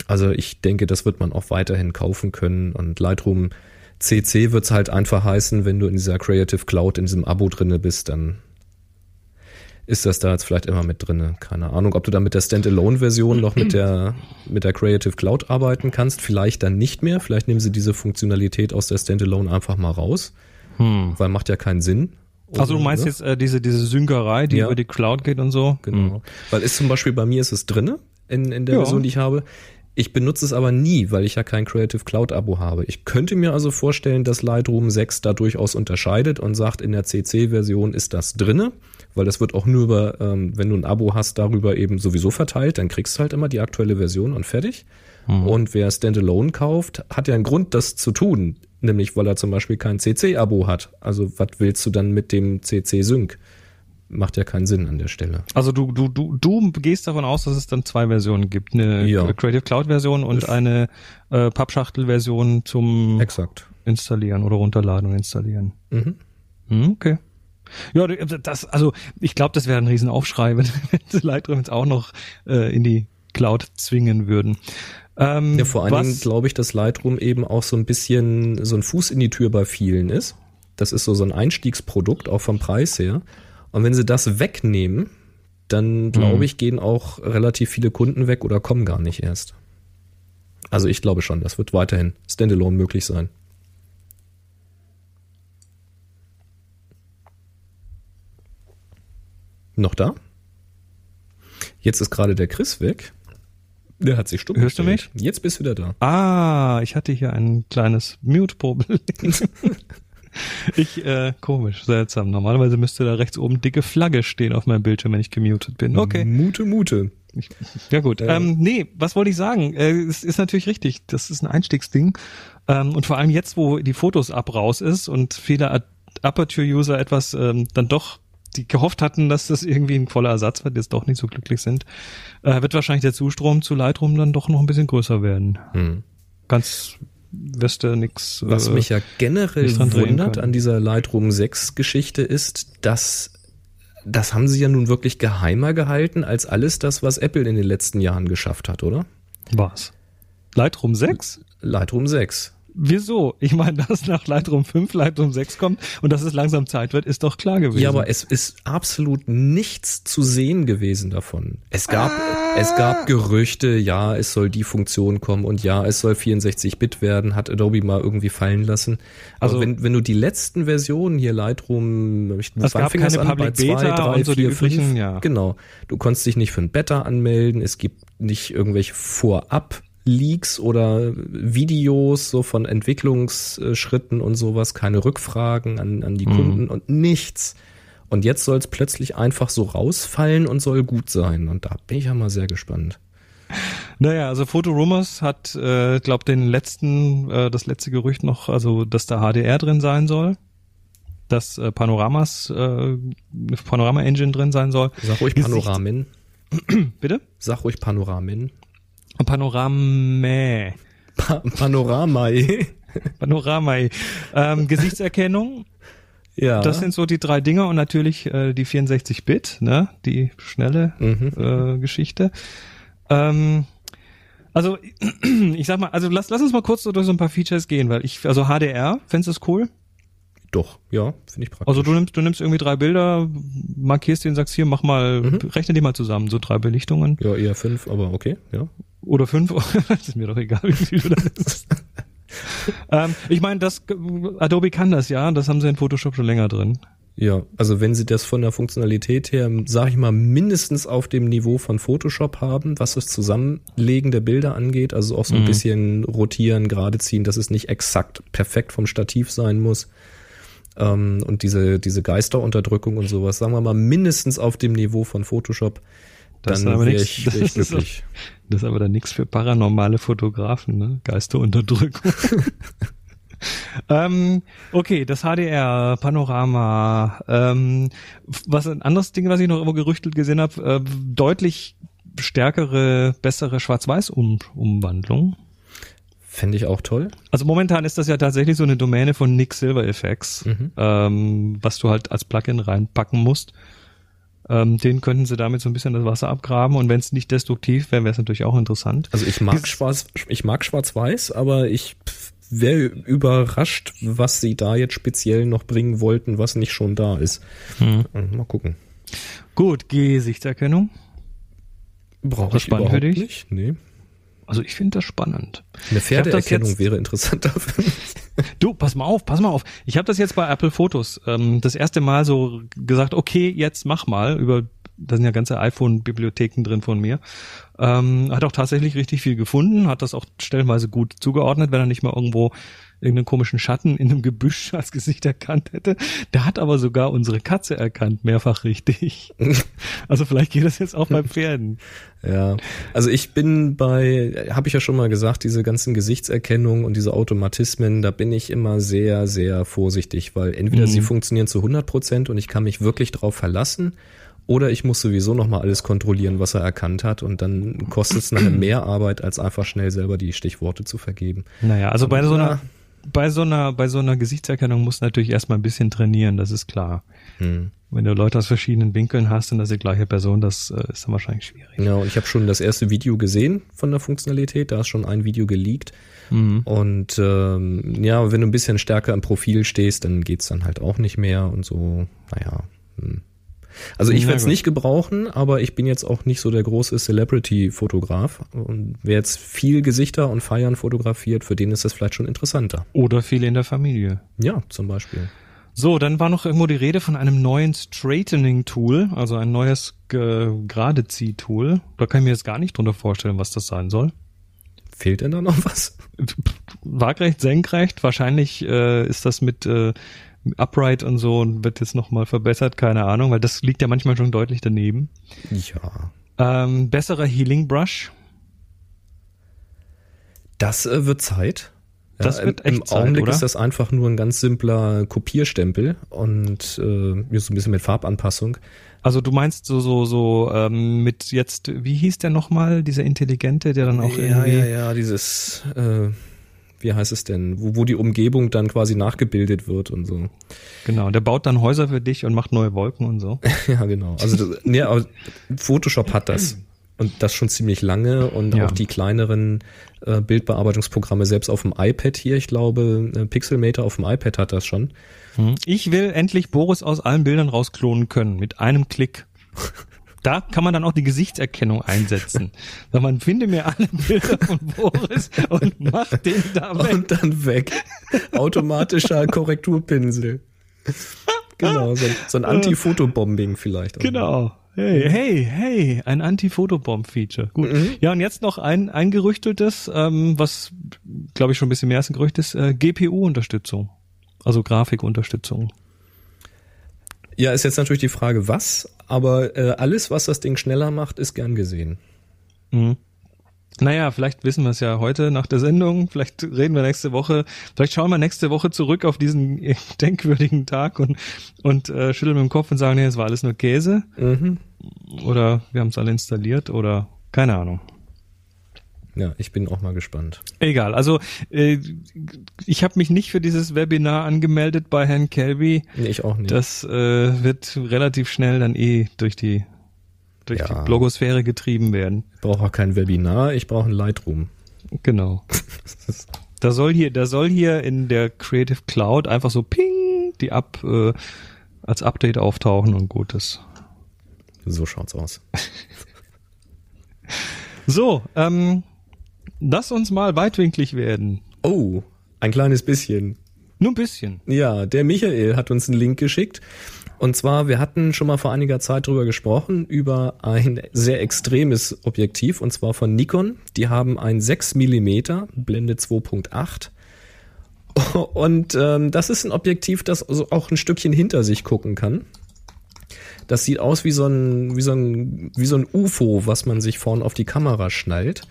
Also ich denke, das wird man auch weiterhin kaufen können und Lightroom CC wird es halt einfach heißen, wenn du in dieser Creative Cloud in diesem Abo drinne bist, dann ist das da jetzt vielleicht immer mit drinne. Keine Ahnung, ob du da mit der Standalone-Version noch mit der, mit der Creative Cloud arbeiten kannst. Vielleicht dann nicht mehr. Vielleicht nehmen sie diese Funktionalität aus der Standalone einfach mal raus. Hm. Weil macht ja keinen Sinn. Also du meinst ne? jetzt äh, diese, diese Synkerei, die ja. über die Cloud geht und so? Genau. Hm. Weil ist zum Beispiel bei mir ist es drinne in, in der ja. Version, die ich habe. Ich benutze es aber nie, weil ich ja kein Creative Cloud Abo habe. Ich könnte mir also vorstellen, dass Lightroom 6 da durchaus unterscheidet und sagt, in der CC-Version ist das drinne, weil das wird auch nur über, ähm, wenn du ein Abo hast, darüber eben sowieso verteilt, dann kriegst du halt immer die aktuelle Version und fertig. Mhm. Und wer Standalone kauft, hat ja einen Grund, das zu tun, nämlich weil er zum Beispiel kein CC-Abo hat. Also was willst du dann mit dem CC-Sync? macht ja keinen Sinn an der Stelle. Also du, du, du, du gehst davon aus, dass es dann zwei Versionen gibt. Eine ja. Creative Cloud Version und ich eine äh, Pappschachtel-Version zum Exakt. Installieren oder runterladen und installieren. Mhm. Hm, okay. Ja, das, also ich glaube, das wäre ein Riesenaufschrei, [LAUGHS] wenn, wenn sie Lightroom jetzt auch noch äh, in die Cloud zwingen würden. Ähm, ja, vor allen Dingen glaube ich, dass Lightroom eben auch so ein bisschen so ein Fuß in die Tür bei vielen ist. Das ist so so ein Einstiegsprodukt, auch vom Preis her. Und wenn sie das wegnehmen, dann glaube mhm. ich, gehen auch relativ viele Kunden weg oder kommen gar nicht erst. Also ich glaube schon, das wird weiterhin standalone möglich sein. Noch da? Jetzt ist gerade der Chris weg. Der hat sich stumm Hörst gestellt. du mich? Jetzt bist du wieder da. Ah, ich hatte hier ein kleines Mute-Problem. [LAUGHS] Ich, äh, komisch, seltsam. Normalerweise müsste da rechts oben dicke Flagge stehen auf meinem Bildschirm, wenn ich gemutet bin. Okay. Mute, mute. ja gut. Äh. Ähm, nee, was wollte ich sagen? Äh, es ist natürlich richtig. Das ist ein Einstiegsding. Ähm, und vor allem jetzt, wo die Fotos ab raus ist und viele Aperture-User etwas ähm, dann doch die gehofft hatten, dass das irgendwie ein voller Ersatz wird, jetzt doch nicht so glücklich sind, äh, wird wahrscheinlich der Zustrom zu Lightroom dann doch noch ein bisschen größer werden. Hm. Ganz wirst du nix. Was äh, mich ja generell wundert an dieser Lightroom 6 Geschichte ist, dass das haben sie ja nun wirklich geheimer gehalten als alles das, was Apple in den letzten Jahren geschafft hat, oder? Was? Lightroom 6? Lightroom 6. Wieso? Ich meine, [LAUGHS] dass nach Lightroom 5 Lightroom 6 kommt und dass es langsam Zeit wird, ist doch klar gewesen. Ja, aber es ist absolut nichts zu sehen gewesen davon. Es gab, ah. es gab Gerüchte, ja, es soll die Funktion kommen und ja, es soll 64-Bit werden, hat Adobe mal irgendwie fallen lassen. Aber also, wenn, wenn du die letzten Versionen hier Lightroom, ich, es gab keine an, Public zwei, Beta drei, und so vier, die üblichen, ja. Genau. Du konntest dich nicht für ein Beta anmelden, es gibt nicht irgendwelche Vorab Leaks oder Videos so von Entwicklungsschritten und sowas, keine Rückfragen an, an die mhm. Kunden und nichts. Und jetzt soll es plötzlich einfach so rausfallen und soll gut sein. Und da bin ich ja mal sehr gespannt. Naja, also Photo Rumors hat, äh, glaube den letzten, äh, das letzte Gerücht noch, also dass da HDR drin sein soll, dass äh, Panoramas, äh, Panorama Engine drin sein soll. Sag ruhig Panoramen. [CLEARS THROAT] Bitte? Sag ruhig Panoramen. Panorama. Pa Panoramai. [LAUGHS] Panoramai. Ähm, Gesichtserkennung. Ja. Das sind so die drei Dinge und natürlich äh, die 64-Bit, ne, die schnelle mhm. äh, Geschichte. Ähm, also [CLEARS THROAT] ich sag mal, also lass, lass uns mal kurz so durch so ein paar Features gehen, weil ich, also HDR, fändest du es cool? Doch, ja, finde ich praktisch. Also du nimmst, du nimmst irgendwie drei Bilder, markierst den, sagst hier, mach mal, mhm. rechne die mal zusammen, so drei Belichtungen. Ja, eher fünf, aber okay, ja. Oder fünf, [LAUGHS] das ist mir doch egal, wie viel du da ist. [LAUGHS] ähm, ich meine, das Adobe kann das ja, das haben sie in Photoshop schon länger drin. Ja, also wenn sie das von der Funktionalität her, sage ich mal, mindestens auf dem Niveau von Photoshop haben, was das Zusammenlegen der Bilder angeht, also auch so ein mhm. bisschen rotieren, gerade ziehen, dass es nicht exakt perfekt vom Stativ sein muss, ähm, und diese, diese Geisterunterdrückung und sowas, sagen wir mal, mindestens auf dem Niveau von Photoshop, das dann wäre ich, wär ich glücklich. Das ist aber dann nichts für paranormale Fotografen, ne? Geisterunterdrückung. [LAUGHS] ähm, okay, das HDR, Panorama. Ähm, was ein anderes Ding, was ich noch immer gerüchtelt gesehen habe, äh, deutlich stärkere, bessere Schwarz-Weiß-Umwandlung. Fände ich auch toll. Also momentan ist das ja tatsächlich so eine Domäne von Nick Silver Effects, Mhm. ähm, was du halt als Plugin reinpacken musst. Ähm, den könnten sie damit so ein bisschen das Wasser abgraben und wenn es nicht destruktiv wäre, wäre es natürlich auch interessant. Also ich mag Dies- schwarz, ich mag schwarz-weiß, aber ich wäre überrascht, was sie da jetzt speziell noch bringen wollten, was nicht schon da ist. Hm. Mal gucken. Gut, Gesichtserkennung. Brauche ich spannend überhaupt nicht. Nee. Also ich finde das spannend. Eine Pferdeerkennung wäre interessanter. Du, pass mal auf, pass mal auf. Ich habe das jetzt bei Apple Fotos ähm, das erste Mal so gesagt, okay, jetzt mach mal. Über da sind ja ganze iPhone-Bibliotheken drin von mir. Ähm, hat auch tatsächlich richtig viel gefunden, hat das auch stellenweise gut zugeordnet, wenn er nicht mal irgendwo irgendeinen komischen Schatten in einem Gebüsch [LAUGHS] als Gesicht erkannt hätte. Der hat aber sogar unsere Katze erkannt, mehrfach richtig. [LAUGHS] Also vielleicht geht das jetzt auch bei Pferden. Ja, also ich bin bei, habe ich ja schon mal gesagt, diese ganzen Gesichtserkennung und diese Automatismen, da bin ich immer sehr, sehr vorsichtig, weil entweder Mhm. sie funktionieren zu 100 Prozent und ich kann mich wirklich drauf verlassen, oder ich muss sowieso nochmal alles kontrollieren, was er erkannt hat und dann kostet es nachher [CLEARS THROAT] mehr Arbeit, als einfach schnell selber die Stichworte zu vergeben. Naja, also bei so einer. Bei so einer, bei so einer Gesichtserkennung musst du natürlich erstmal ein bisschen trainieren, das ist klar. Hm. Wenn du Leute aus verschiedenen Winkeln hast und das ist die gleiche Person, das äh, ist dann wahrscheinlich schwierig. Ja, und ich habe schon das erste Video gesehen von der Funktionalität, da ist schon ein Video geleakt. Mhm. Und ähm, ja, wenn du ein bisschen stärker im Profil stehst, dann geht's dann halt auch nicht mehr und so, naja. Hm. Also ich werde es nicht gebrauchen, aber ich bin jetzt auch nicht so der große Celebrity-Fotograf. Und wer jetzt viel Gesichter und Feiern fotografiert, für den ist das vielleicht schon interessanter. Oder viele in der Familie. Ja, zum Beispiel. So, dann war noch irgendwo die Rede von einem neuen Straightening-Tool, also ein neues äh, Geradezieh-Tool. Da kann ich mir jetzt gar nicht drunter vorstellen, was das sein soll. Fehlt denn da noch was? Waagrecht, senkrecht, wahrscheinlich äh, ist das mit äh, Upright und so und wird jetzt nochmal verbessert, keine Ahnung, weil das liegt ja manchmal schon deutlich daneben. Ja. Ähm, besserer Healing Brush. Das äh, wird Zeit. Das wird im, echt Im Zeit, Augenblick oder? ist das einfach nur ein ganz simpler Kopierstempel und äh, ja, so ein bisschen mit Farbanpassung. Also du meinst so so so ähm, mit jetzt wie hieß der nochmal dieser intelligente, der dann auch ja, irgendwie ja, ja, dieses, äh, wie heißt es denn, wo, wo die Umgebung dann quasi nachgebildet wird und so. genau, der baut dann Häuser für dich und macht neue Wolken und so. [LAUGHS] ja, genau. Also das, nee, aber Photoshop hat das. Und das schon ziemlich lange und Ja. auch die kleineren äh, Bildbearbeitungsprogramme, selbst auf dem iPad hier, ich glaube, äh, Pixelmator auf dem iPad hat das schon. Ich will endlich Boris aus allen Bildern rausklonen können mit einem Klick. [LAUGHS] Da kann man dann auch die Gesichtserkennung einsetzen. [LAUGHS] Sag man, finde mir alle Bilder von Boris und mach den da weg. Und dann weg. Automatischer [LAUGHS] Korrekturpinsel. Genau, so, ein- so ein Anti-Fotobombing vielleicht. auch. Genau. Hey, hey, hey, ein Anti-Fotobomb-Feature. Gut. Ja, und jetzt noch ein, ein gerüchteltes, ähm, was, glaube ich, schon ein bisschen mehr als ein Gerücht ist, äh, GPU-Unterstützung. Also Grafikunterstützung. Ja, ist jetzt natürlich die Frage, was, aber äh, alles, was das Ding schneller macht, ist gern gesehen. Mhm. Naja, vielleicht wissen wir es ja heute nach der Sendung, vielleicht reden wir nächste Woche, vielleicht schauen wir nächste Woche zurück auf diesen [LAUGHS] denkwürdigen Tag und, und äh, schütteln mit dem Kopf und sagen, nee, es war alles nur Käse Mhm. oder wir haben es alle installiert oder keine Ahnung. Ja, ich bin auch mal gespannt. Egal, also äh, ich habe mich nicht für dieses Webinar angemeldet bei Herrn Kelby. Nee, ich auch nicht. Das äh, wird relativ schnell dann eh durch die durch Ja. die Blogosphäre getrieben werden. ich brauche auch kein Webinar, ich brauche ein Lightroom. Genau. [LAUGHS] Da soll hier, da soll hier in der Creative Cloud einfach so ping die ab äh, als Update auftauchen und gut ist. So schaut's aus. [LAUGHS] So, ähm, lass uns mal weitwinklig werden. Oh, ein kleines bisschen. Nur ein bisschen. Ja, der Michael hat uns einen Link geschickt. Und zwar, wir hatten schon mal vor einiger Zeit drüber gesprochen, über ein sehr extremes Objektiv, und zwar von Nikon. Die haben ein 6 Millimeter Blende 2.8. [LAUGHS] Und ähm, das ist ein Objektiv, das also auch ein Stückchen hinter sich gucken kann. Das sieht aus wie so ein, wie so ein, wie so ein UFO, was man sich vorne auf die Kamera schnallt.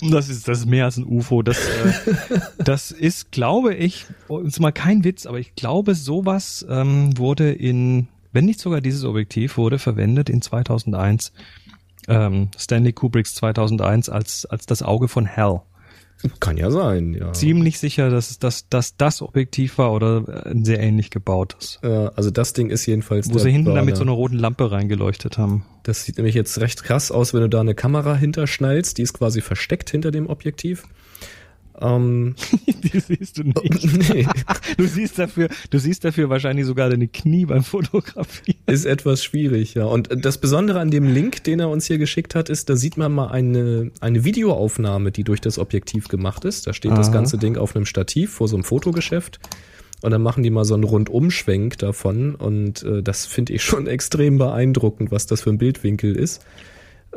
Das ist, das ist mehr als ein UFO. Das, äh, [LAUGHS] das ist, glaube ich, ist mal kein Witz, aber ich glaube, sowas ähm, wurde in, wenn nicht sogar dieses Objektiv, wurde verwendet in 2001, ähm, Stanley Kubricks 2001 als, als das Auge von Hell. Kann ja sein, ja. Ziemlich sicher, dass das, dass das Objektiv war oder ein sehr ähnlich gebautes. Äh, also das Ding ist jedenfalls. Wo sie hinten damit so einer roten Lampe reingeleuchtet haben. Das sieht nämlich jetzt recht krass aus, wenn du da eine Kamera hinterschnallst, die ist quasi versteckt hinter dem Objektiv. Ähm, [LAUGHS] die siehst du nicht. [LAUGHS] nee. [LAUGHS] Du siehst dafür, du siehst dafür wahrscheinlich sogar deine Knie beim Fotografieren. Ist etwas schwierig, ja. Und das Besondere an dem Link, den er uns hier geschickt hat, ist, da sieht man mal eine, eine Videoaufnahme, die durch das Objektiv gemacht ist. Da steht Aha. das ganze Ding auf einem Stativ vor so einem Fotogeschäft. Und dann machen die mal so einen Rundumschwenk davon. Und äh, das finde ich schon extrem beeindruckend, was das für ein Bildwinkel ist.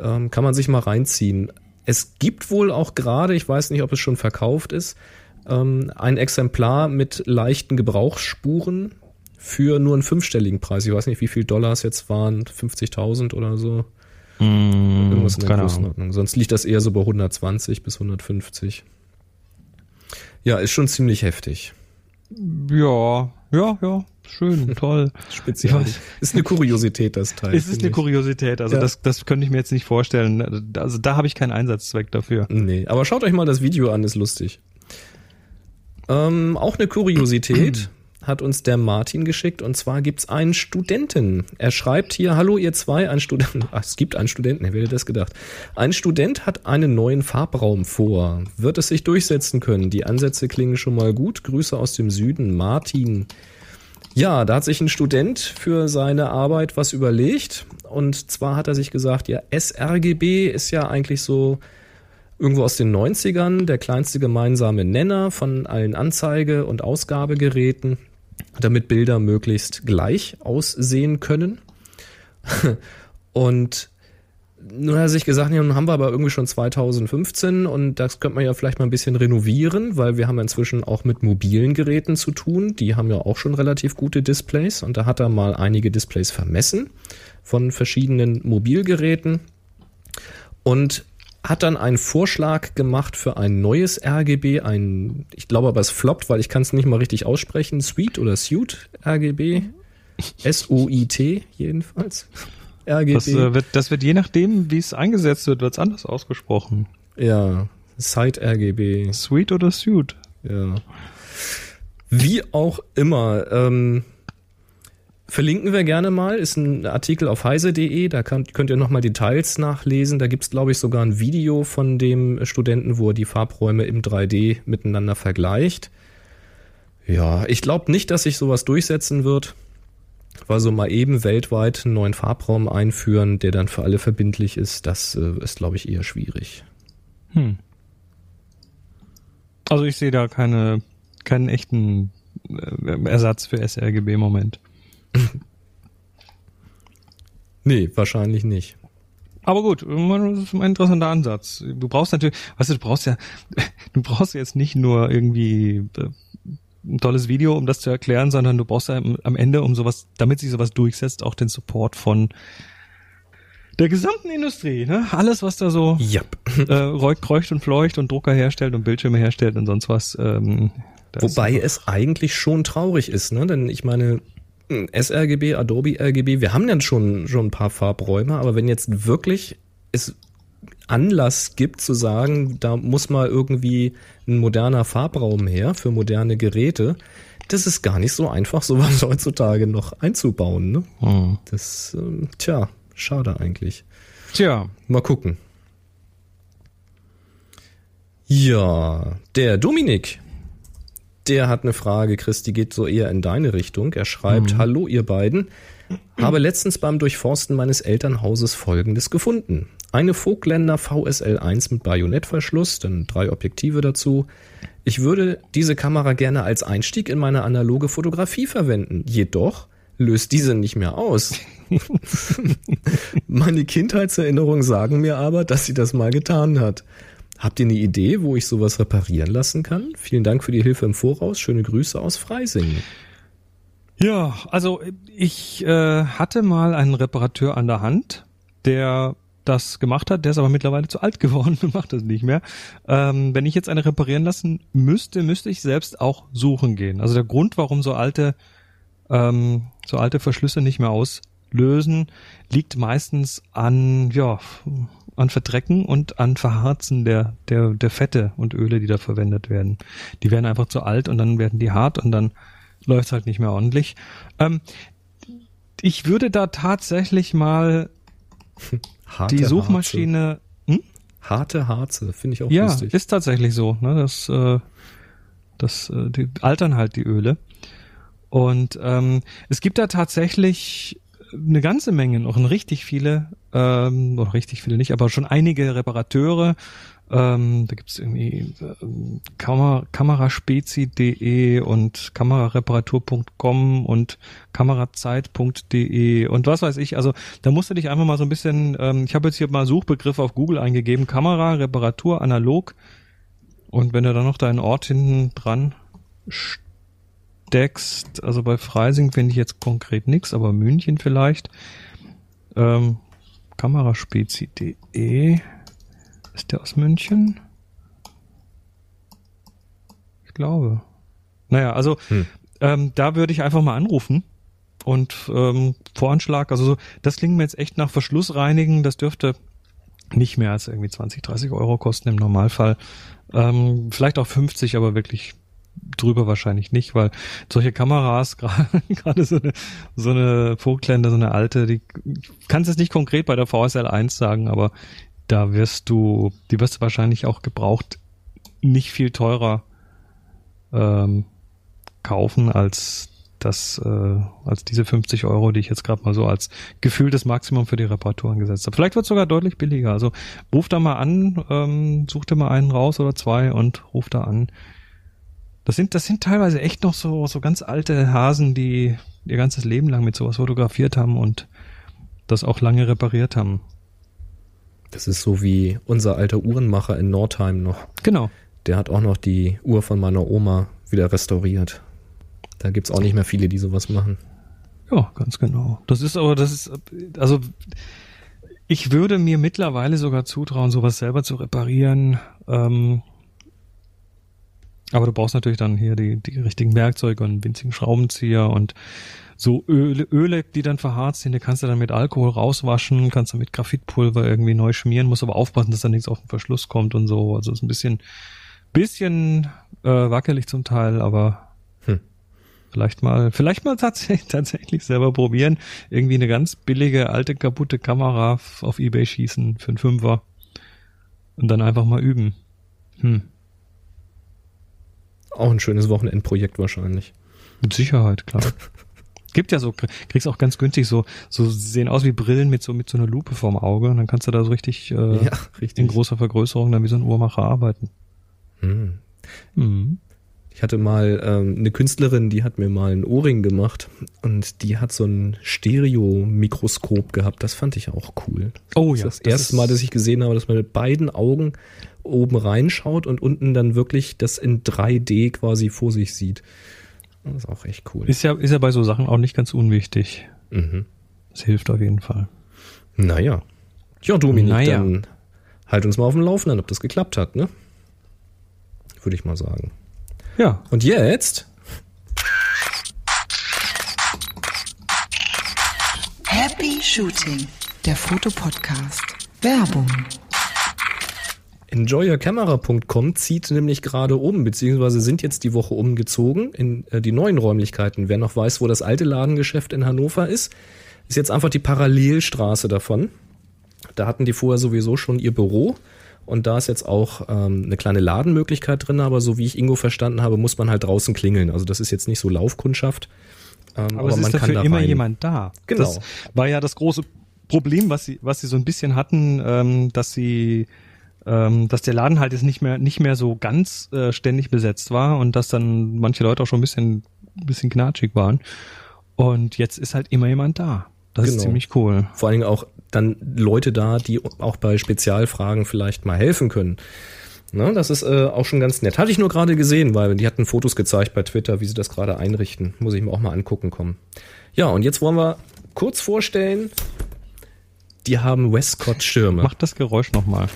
Ähm, kann man sich mal reinziehen. Es gibt wohl auch gerade, ich weiß nicht, ob es schon verkauft ist, ähm, ein Exemplar mit leichten Gebrauchsspuren für nur einen fünfstelligen Preis. Ich weiß nicht, wie viel Dollar es jetzt waren, 50.000 oder so. Mm, Irgendwas in der Größenordnung. Sonst liegt das eher so bei 120 bis 150. Ja, ist schon ziemlich heftig. Ja, ja, ja, schön, toll. [LAUGHS] Speziell. Ist eine Kuriosität, das Teil. Es ist eine Kuriosität, also ja. das, das könnte ich mir jetzt nicht vorstellen. Also da habe ich keinen Einsatzzweck dafür. Nee, aber schaut euch mal das Video an, ist lustig. Ähm, auch eine Kuriosität [CLEARS THROAT] hat uns der Martin geschickt und zwar gibt's einen Studenten. Er schreibt hier, hallo ihr zwei, ein Student, ach, [LAUGHS] es gibt einen Studenten, wer hätte das gedacht? Ein Student hat einen neuen Farbraum vor. Wird es sich durchsetzen können? Die Ansätze klingen schon mal gut. Grüße aus dem Süden, Martin. Ja, da hat sich ein Student für seine Arbeit was überlegt. Und zwar hat er sich gesagt, ja, sRGB ist ja eigentlich so irgendwo aus den 90ern der kleinste gemeinsame Nenner von allen Anzeige- und Ausgabegeräten, damit Bilder möglichst gleich aussehen können. [LAUGHS] und nun hat er sich gesagt, ja, nun haben wir aber irgendwie schon 2015 und das könnte man ja vielleicht mal ein bisschen renovieren, weil wir haben inzwischen auch mit mobilen Geräten zu tun. Die haben ja auch schon relativ gute Displays und da hat er mal einige Displays vermessen von verschiedenen Mobilgeräten und hat dann einen Vorschlag gemacht für ein neues RGB, ein, ich glaube aber es floppt, weil ich kann es nicht mal richtig aussprechen, Suite oder Suite RGB, S-O-I-T jedenfalls. [LAUGHS] RGB. Das, äh, wird, das wird je nachdem, wie es eingesetzt wird, wird es anders ausgesprochen. Ja, Site RGB. Suite oder Suite. Ja. Wie auch immer. Ähm, verlinken wir gerne mal. Ist ein Artikel auf heise.de. Da kann, könnt ihr nochmal Details nachlesen. Da gibt's glaube ich, sogar ein Video von dem Studenten, wo er die Farbräume im 3D miteinander vergleicht. Ja, ich glaube nicht, dass sich sowas durchsetzen wird. Weil so mal eben weltweit einen neuen Farbraum einführen, der dann für alle verbindlich ist, das äh, ist, glaube ich, eher schwierig. Hm. Also ich sehe da keine, keinen echten äh, Ersatz für sRGB im Moment. [LAUGHS] nee, wahrscheinlich nicht. Aber gut, das ist ein interessanter Ansatz. Du brauchst natürlich, weißt du, du brauchst ja, [LAUGHS] du brauchst jetzt nicht nur irgendwie äh, ein tolles Video, um das zu erklären, sondern du brauchst ja am Ende, um sowas, damit sich sowas durchsetzt, auch den Support von der gesamten Industrie, ne? Alles, was da so yep. äh, kreucht und fleucht und Drucker herstellt und Bildschirme herstellt und sonst was. Ähm, Wobei es eigentlich schon traurig ist, ne? Denn ich meine, sRGB, Adobe RGB, wir haben dann schon, schon ein paar Farbräume, aber wenn jetzt wirklich es Anlass gibt zu sagen, da muss mal irgendwie ein moderner Farbraum her für moderne Geräte. Das ist gar nicht so einfach, sowas [LAUGHS] heutzutage noch einzubauen. Ne? Hm. Das, ähm, tja, schade eigentlich. Tja. Mal gucken. Ja, der Dominik, der hat eine Frage, Chris, die geht so eher in deine Richtung. Er schreibt, mhm. hallo ihr beiden, habe letztens beim Durchforsten meines Elternhauses Folgendes gefunden. Eine Vogtländer VSL 1 mit Bajonettverschluss, dann drei Objektive dazu. Ich würde diese Kamera gerne als Einstieg in meine analoge Fotografie verwenden. Jedoch löst diese nicht mehr aus. [LAUGHS] meine Kindheitserinnerungen sagen mir aber, dass sie das mal getan hat. Habt ihr eine Idee, wo ich sowas reparieren lassen kann? Vielen Dank für die Hilfe im Voraus. Schöne Grüße aus Freising. Ja, also ich äh, hatte mal einen Reparateur an der Hand, der das gemacht hat. Der ist aber mittlerweile zu alt [LAUGHS] geworden und macht das nicht mehr. Ähm, wenn ich jetzt eine reparieren lassen müsste, müsste ich selbst auch suchen gehen. Also der Grund, warum so alte, ähm, so alte Verschlüsse nicht mehr auslösen, liegt meistens an, ja, an Verdrecken und an Verharzen der, der, der Fette und Öle, die da verwendet werden. Die werden einfach zu alt und dann werden die hart und dann läuft halt nicht mehr ordentlich. Ähm, ich würde da tatsächlich mal [LAUGHS] Harte die Suchmaschine. Harze, Harte Harze finde ich auch Ja, lustig. ist tatsächlich so. Ne? Das, äh, das äh, die altern halt die Öle. Und ähm, es gibt da tatsächlich eine ganze Menge noch, richtig viele, ähm, noch richtig viele nicht, aber schon einige Reparateure. Ähm, da gibt's irgendwie ähm, Kamera, kameraspezi.de und kamerareparatur.com und kamerazeit.de und was weiß ich. Also da musst du dich einfach mal so ein bisschen, ähm, ich habe jetzt hier mal Suchbegriffe auf Google eingegeben, Kamera, Reparatur, analog. Und wenn du dann noch deinen Ort hinten dran steckst, also bei Freising finde ich jetzt konkret nichts, aber München vielleicht. Ähm, Kameraspezi.de ist der aus München? Ich glaube. Naja, also Hm. ähm, da würde ich einfach mal anrufen und ähm, Voranschlag, also so, das klingt mir jetzt echt nach Verschlussreinigen, das dürfte nicht mehr als irgendwie 20, 30 Euro kosten im Normalfall. Ähm, vielleicht auch 50, aber wirklich drüber wahrscheinlich nicht, weil solche Kameras, [LAUGHS] gerade so eine, so eine Vogtländer, so eine alte, die kannst jetzt nicht konkret bei der VSL 1 sagen, aber da wirst du, die wirst du wahrscheinlich auch gebraucht nicht viel teurer ähm, kaufen als das, äh, als diese 50 Euro, die ich jetzt gerade mal so als gefühltes Maximum für die Reparaturen gesetzt habe. Vielleicht wird es sogar deutlich billiger. Also ruf da mal an, ähm, such dir mal einen raus oder zwei und ruf da an. Das sind, das sind teilweise echt noch so, so ganz alte Hasen, die ihr ganzes Leben lang mit sowas fotografiert haben und das auch lange repariert haben. Das ist so wie unser alter Uhrenmacher in Nordheim noch. Genau. Der hat auch noch die Uhr von meiner Oma wieder restauriert. Da gibt's auch nicht mehr viele, die sowas machen. Ja, ganz genau. Das ist aber, das ist, also ich würde mir mittlerweile sogar zutrauen, sowas selber zu reparieren. Ähm, aber du brauchst natürlich dann hier die, die richtigen Werkzeuge und einen winzigen Schraubenzieher und so Öle, Öle, die dann verharzt sind, die kannst du dann mit Alkohol rauswaschen, kannst du mit Graphitpulver irgendwie neu schmieren, musst aber aufpassen, dass da nichts auf den Verschluss kommt und so. Also ist ein bisschen, bisschen äh, wackelig zum Teil, aber Hm. vielleicht mal, vielleicht mal tatsächlich, [LAUGHS] tatsächlich selber probieren. Irgendwie eine ganz billige, alte, kaputte Kamera auf Ebay schießen für einen Fünfer und dann einfach mal üben. Hm. Auch ein schönes Wochenendprojekt wahrscheinlich. Mit Sicherheit, klar. [LAUGHS] Gibt ja so, kriegst auch ganz günstig so, so sehen aus wie Brillen mit so, mit so einer Lupe vorm Auge und dann kannst du da so richtig, äh, ja, richtig. in großer Vergrößerung dann wie so ein Uhrmacher arbeiten. Hm. Mhm. Ich hatte mal ähm, eine Künstlerin, die hat mir mal einen Ohrring gemacht und die hat so ein Stereo-Mikroskop gehabt. Das fand ich auch cool. Oh Das ja. ist das erste Mal, dass ich gesehen habe, dass man mit beiden Augen oben reinschaut und unten dann wirklich das in 3D quasi vor sich sieht. Das ist auch echt cool. ist ja, ist ja bei so Sachen auch nicht ganz unwichtig. Mhm. Das hilft auf jeden Fall. Naja. Ja, Dominik, Naja. dann halt uns mal auf dem Laufenden, ob das geklappt hat, ne? Würde ich mal sagen. Ja. Und jetzt? Happy Shooting, der Fotopodcast. Werbung. Enjoyyourcamera.com zieht nämlich gerade um, beziehungsweise sind jetzt die Woche umgezogen in äh, die neuen Räumlichkeiten. Wer noch weiß, wo das alte Ladengeschäft in Hannover ist, ist jetzt einfach die Parallelstraße davon. Da hatten die vorher sowieso schon ihr Büro und da ist jetzt auch ähm, eine kleine Ladenmöglichkeit drin, aber so wie ich Ingo verstanden habe, muss man halt draußen klingeln. Also das ist jetzt nicht so Laufkundschaft. Ähm, Aber, es ist dafür immer rein. jemand da. Genau. Das war ja das große Problem, was sie, was sie so ein bisschen hatten, ähm, dass sie, ähm, dass der Laden halt jetzt nicht mehr, nicht mehr so ganz äh, ständig besetzt war und dass dann manche Leute auch schon ein bisschen, bisschen knatschig waren. Und jetzt ist halt immer jemand da. Das ist Genau. ziemlich cool. vor allen Dingen auch dann Leute da, die auch bei Spezialfragen vielleicht mal helfen können. Ne, das ist äh, auch schon ganz nett. Hatte ich nur gerade gesehen, weil die hatten Fotos gezeigt bei Twitter, wie sie das gerade einrichten. Muss ich mir auch mal angucken kommen. Ja, und jetzt wollen wir kurz vorstellen die haben Westcott-Schirme. Mach das Geräusch nochmal.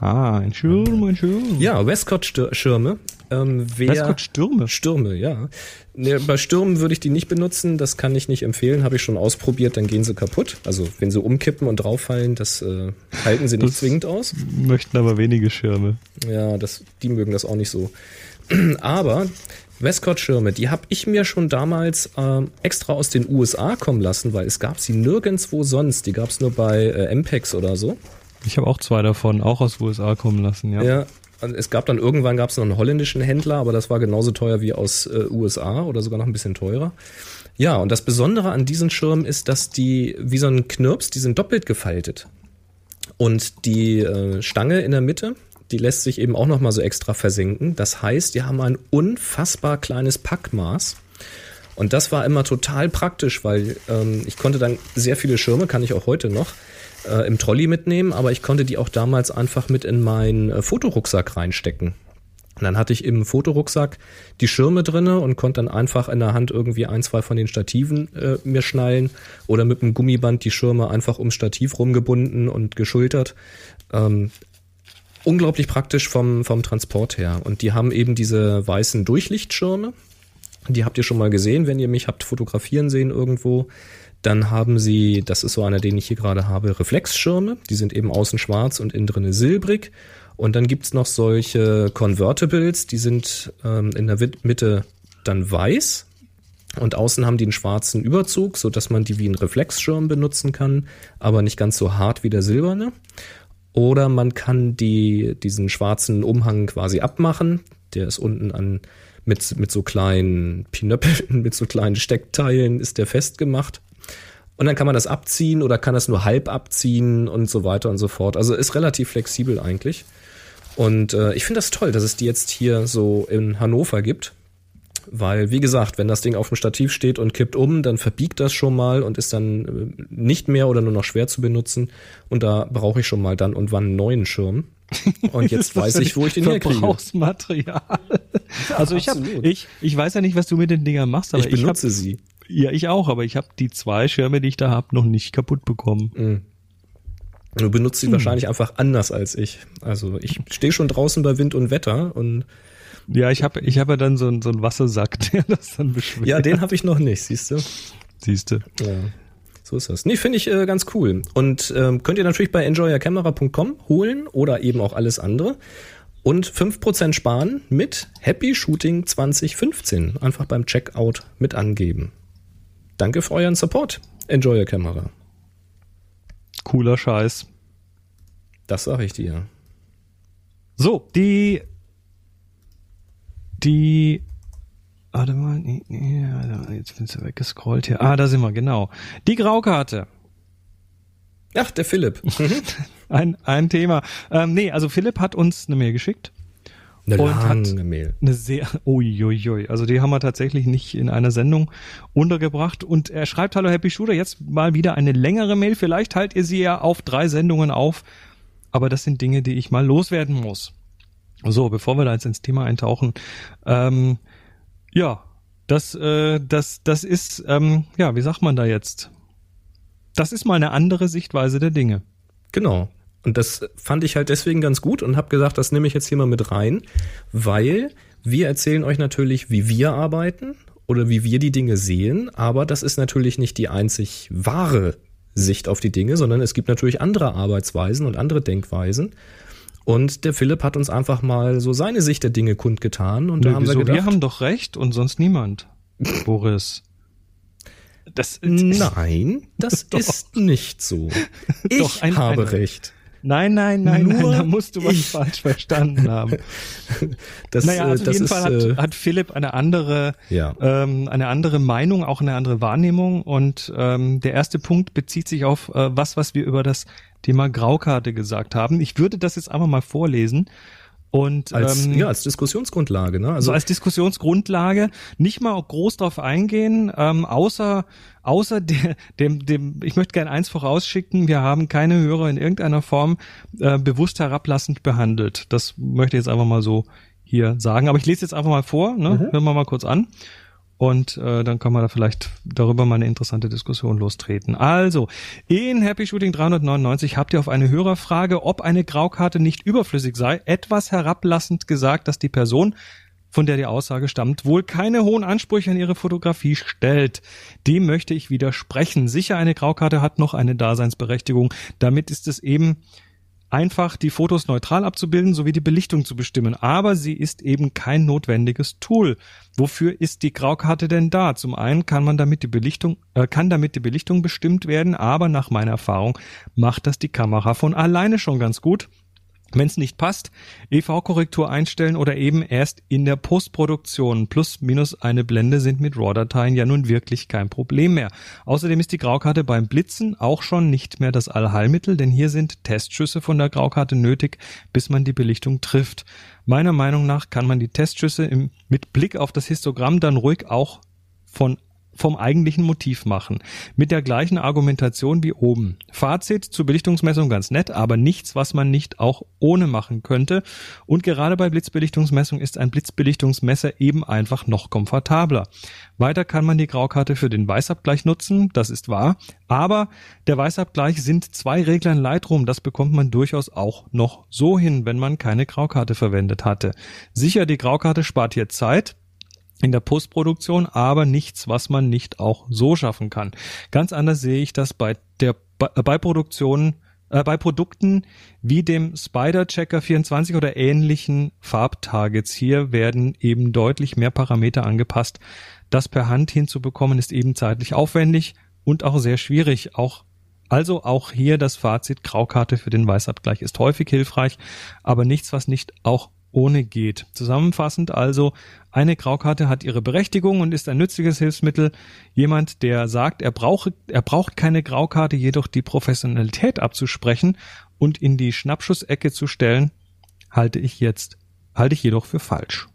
Ah, ein Schirm, ein Schirm. Ja, Westcott-Schirme. Ähm, wer Westcott Stürme. Stürme, ja. Ne, bei Stürmen würde ich die nicht benutzen, das kann ich nicht empfehlen, habe ich schon ausprobiert, dann gehen sie kaputt. Also wenn sie umkippen und drauffallen, das äh, halten sie nicht Das- zwingend aus. Möchten aber wenige Schirme. Ja, das, die mögen das auch nicht so. [CLEARS THROAT] Aber Westcott-Schirme, die habe ich mir schon damals ähm, extra aus den USA kommen lassen, weil es gab sie nirgendwo sonst. Die gab es nur bei äh, MPEX oder so. Ich habe auch zwei davon, auch aus USA kommen lassen, ja. Ja. und es gab dann irgendwann gab es noch einen holländischen Händler, aber das war genauso teuer wie aus äh, USA oder sogar noch ein bisschen teurer. Ja, und das Besondere an diesen Schirmen ist, dass die wie so ein Knirps, die sind doppelt gefaltet. Und die äh, Stange in der Mitte, die lässt sich eben auch noch mal so extra versenken. Das heißt, die haben ein unfassbar kleines Packmaß. Und das war immer total praktisch, weil ähm, ich konnte dann sehr viele Schirme, kann ich auch heute noch, äh, im Trolley mitnehmen, aber ich konnte die auch damals einfach mit in meinen äh, Fotorucksack reinstecken. Und dann hatte ich im Fotorucksack die Schirme drinne und konnte dann einfach in der Hand irgendwie ein, zwei von den Stativen äh, mir schnallen oder mit einem Gummiband die Schirme einfach ums Stativ rumgebunden und geschultert. Ähm, unglaublich praktisch vom, vom Transport her. Und die haben eben diese weißen Durchlichtschirme. Die habt ihr schon mal gesehen, wenn ihr mich habt fotografieren sehen irgendwo. Dann haben sie, das ist so einer, den ich hier gerade habe, Reflexschirme. Die sind eben außen schwarz und innen drinne silbrig. Und dann gibt's noch solche Convertibles, die sind ähm, in der Mitte dann weiß. Und außen haben die einen schwarzen Überzug, so dass man die wie einen Reflexschirm benutzen kann, aber nicht ganz so hart wie der silberne. Oder man kann die, diesen schwarzen Umhang quasi abmachen. Der ist unten an, mit, mit so kleinen Pinöppeln, [LAUGHS] mit so kleinen Steckteilen ist der festgemacht. Und dann kann man das abziehen oder kann das nur halb abziehen und so weiter und so fort. Also ist relativ flexibel eigentlich. Und äh, ich finde das toll, dass es die jetzt hier so in Hannover gibt. Weil, wie gesagt, wenn das Ding auf dem Stativ steht und kippt um, dann verbiegt das schon mal und ist dann äh, nicht mehr oder nur noch schwer zu benutzen. Und da brauche ich schon mal dann und wann einen neuen Schirm. [LAUGHS] Und jetzt weiß ich, wo ich den herkriege. Verbrauchsmaterial. Also ich habe, absolut. ich, ich weiß ja nicht, was du mit den Dingern machst, aber Ich ich, benutze hab, sie. Ja, ich auch, aber ich habe die zwei Schirme, die ich da habe, noch nicht kaputt bekommen. Du benutzt sie wahrscheinlich einfach anders als ich. Also ich stehe schon draußen bei Wind und Wetter und Ja, ich habe, ich habe ja dann so, einen- so einen Wassersack, [LAUGHS] der das dann beschwert. ja, den habe ich noch nicht, siehst du? siehst du. Ja. So ist das. Nee, finde ich äh, ganz cool. Und ähm, könnt ihr natürlich bei enjoyercamera.com holen oder eben auch alles andere. Und 5% sparen mit Happy Shooting 2015. Einfach beim Checkout mit angeben. Danke für euren Support, Enjoy Your Camera. Cooler Scheiß. Das sage ich dir. So, die, die, warte mal, nee, nee, jetzt bin ich weggescrollt hier. Ah, da sind wir, genau. Die Graukarte. Ach, der Philipp. [LAUGHS] Ein, ein Thema. Ähm, nee, also Philipp hat uns eine Mail geschickt. Eine Und hat- lange Mail. Eine sehr, uiuiui. Also die haben wir tatsächlich nicht in einer Sendung untergebracht. Und er schreibt, hallo Happy Shooter, jetzt mal wieder eine längere Mail. Vielleicht haltet ihr sie ja auf drei Sendungen auf. Aber das sind Dinge, die ich mal loswerden muss. So, bevor wir da jetzt ins Thema eintauchen. Ähm, ja, das, äh, das, das ist, ähm, ja, wie sagt man da jetzt? Das ist mal eine andere Sichtweise der Dinge. Genau. Und das fand ich halt deswegen ganz gut und habe gesagt, das nehme ich jetzt hier mal mit rein, weil wir erzählen euch natürlich, wie wir arbeiten oder wie wir die Dinge sehen, aber das ist natürlich nicht die einzig wahre Sicht auf die Dinge, sondern es gibt natürlich andere Arbeitsweisen und andere Denkweisen. Und der Philipp hat uns einfach mal so seine Sicht der Dinge kundgetan und da Nö, haben wir wieso? gedacht, wir haben doch recht und sonst niemand. Boris. Das, nein, das [LAUGHS] Doch. ist nicht so. Ich Doch, ein- habe ein- recht. Nein, nein, nein, Nur nein, da musst du was ich. falsch verstanden haben. [LAUGHS] Das, naja, äh, also auf das jeden ist, Fall hat, äh, hat Philipp eine andere, Ja. ähm, eine andere Meinung, auch eine andere Wahrnehmung. Und ähm, der erste Punkt bezieht sich auf äh, was, was wir über das Thema Graukarte gesagt haben. Ich würde das jetzt einfach mal vorlesen. Und als, ähm, ja, als Diskussionsgrundlage, ne? so Also als Diskussionsgrundlage nicht mal groß drauf eingehen, ähm, außer außer der, dem dem ich möchte gerne eins vorausschicken, wir haben keine Hörer in irgendeiner Form äh, bewusst herablassend behandelt. Das möchte ich jetzt einfach mal so hier sagen, aber ich lese jetzt einfach mal vor, ne? Hören wir mal kurz an. Und äh, dann kann man da vielleicht darüber mal eine interessante Diskussion lostreten. Also, in Happy Shooting 399 habt ihr auf eine Hörerfrage, ob eine Graukarte nicht überflüssig sei, etwas herablassend gesagt, dass die Person von der die Aussage stammt, wohl keine hohen Ansprüche an ihre Fotografie stellt. Dem möchte ich widersprechen. Sicher, eine Graukarte hat noch eine Daseinsberechtigung. Damit ist es eben einfach, die Fotos neutral abzubilden sowie die Belichtung zu bestimmen. Aber sie ist eben kein notwendiges Tool. Wofür ist die Graukarte denn da? Zum einen kann man damit die Belichtung, äh, kann damit die Belichtung bestimmt werden, aber nach meiner Erfahrung macht das die Kamera von alleine schon ganz gut. Wenn es nicht passt, EV-Korrektur einstellen oder eben erst in der Postproduktion. Plus, minus eine Blende sind mit RAW-Dateien ja nun wirklich kein Problem mehr. Außerdem ist die Graukarte beim Blitzen auch schon nicht mehr das Allheilmittel, denn hier sind Testschüsse von der Graukarte nötig, bis man die Belichtung trifft. Meiner Meinung nach kann man die Testschüsse im, mit Blick auf das Histogramm dann ruhig auch von vom eigentlichen Motiv machen. Mit der gleichen Argumentation wie oben. Fazit zur Belichtungsmessung ganz nett, aber nichts, was man nicht auch ohne machen könnte. Und gerade bei Blitzbelichtungsmessung ist ein Blitzbelichtungsmesser eben einfach noch komfortabler. Weiter kann man die Graukarte für den Weißabgleich nutzen, das ist wahr. Aber der Weißabgleich sind zwei Regler in Lightroom, das bekommt man durchaus auch noch so hin, wenn man keine Graukarte verwendet hatte. Sicher, die Graukarte spart hier Zeit, in der Postproduktion, aber nichts, was man nicht auch so schaffen kann. Ganz anders sehe ich das bei der äh, bei Produktionen äh, bei Produkten wie dem Spider Checker 24 oder ähnlichen Farbtargets. Hier werden eben deutlich mehr Parameter angepasst. Das per Hand hinzubekommen ist eben zeitlich aufwendig und auch sehr schwierig. Auch also auch hier das Fazit Graukarte für den Weißabgleich ist häufig hilfreich, aber nichts, was nicht auch ohne geht. Zusammenfassend also, eine Graukarte hat ihre Berechtigung und ist ein nützliches Hilfsmittel. Jemand, der sagt, er brauche, er braucht keine Graukarte, jedoch die Professionalität abzusprechen und in die Schnappschussecke zu stellen, halte ich jetzt, halte ich jedoch für falsch.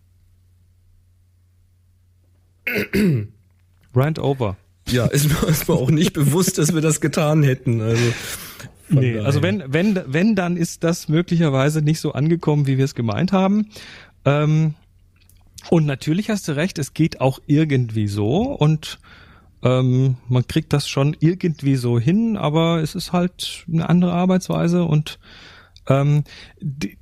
[CLEARS THROAT] Rant over. Ja, ist mir, ist mir auch nicht bewusst, dass wir das getan hätten. Also nee, also wenn, wenn, wenn, dann ist das möglicherweise nicht so angekommen, wie wir es gemeint haben. Ähm, und natürlich hast du recht, es geht auch irgendwie so. Und ähm, man kriegt das schon irgendwie so hin, aber es ist halt eine andere Arbeitsweise. Und ähm, die,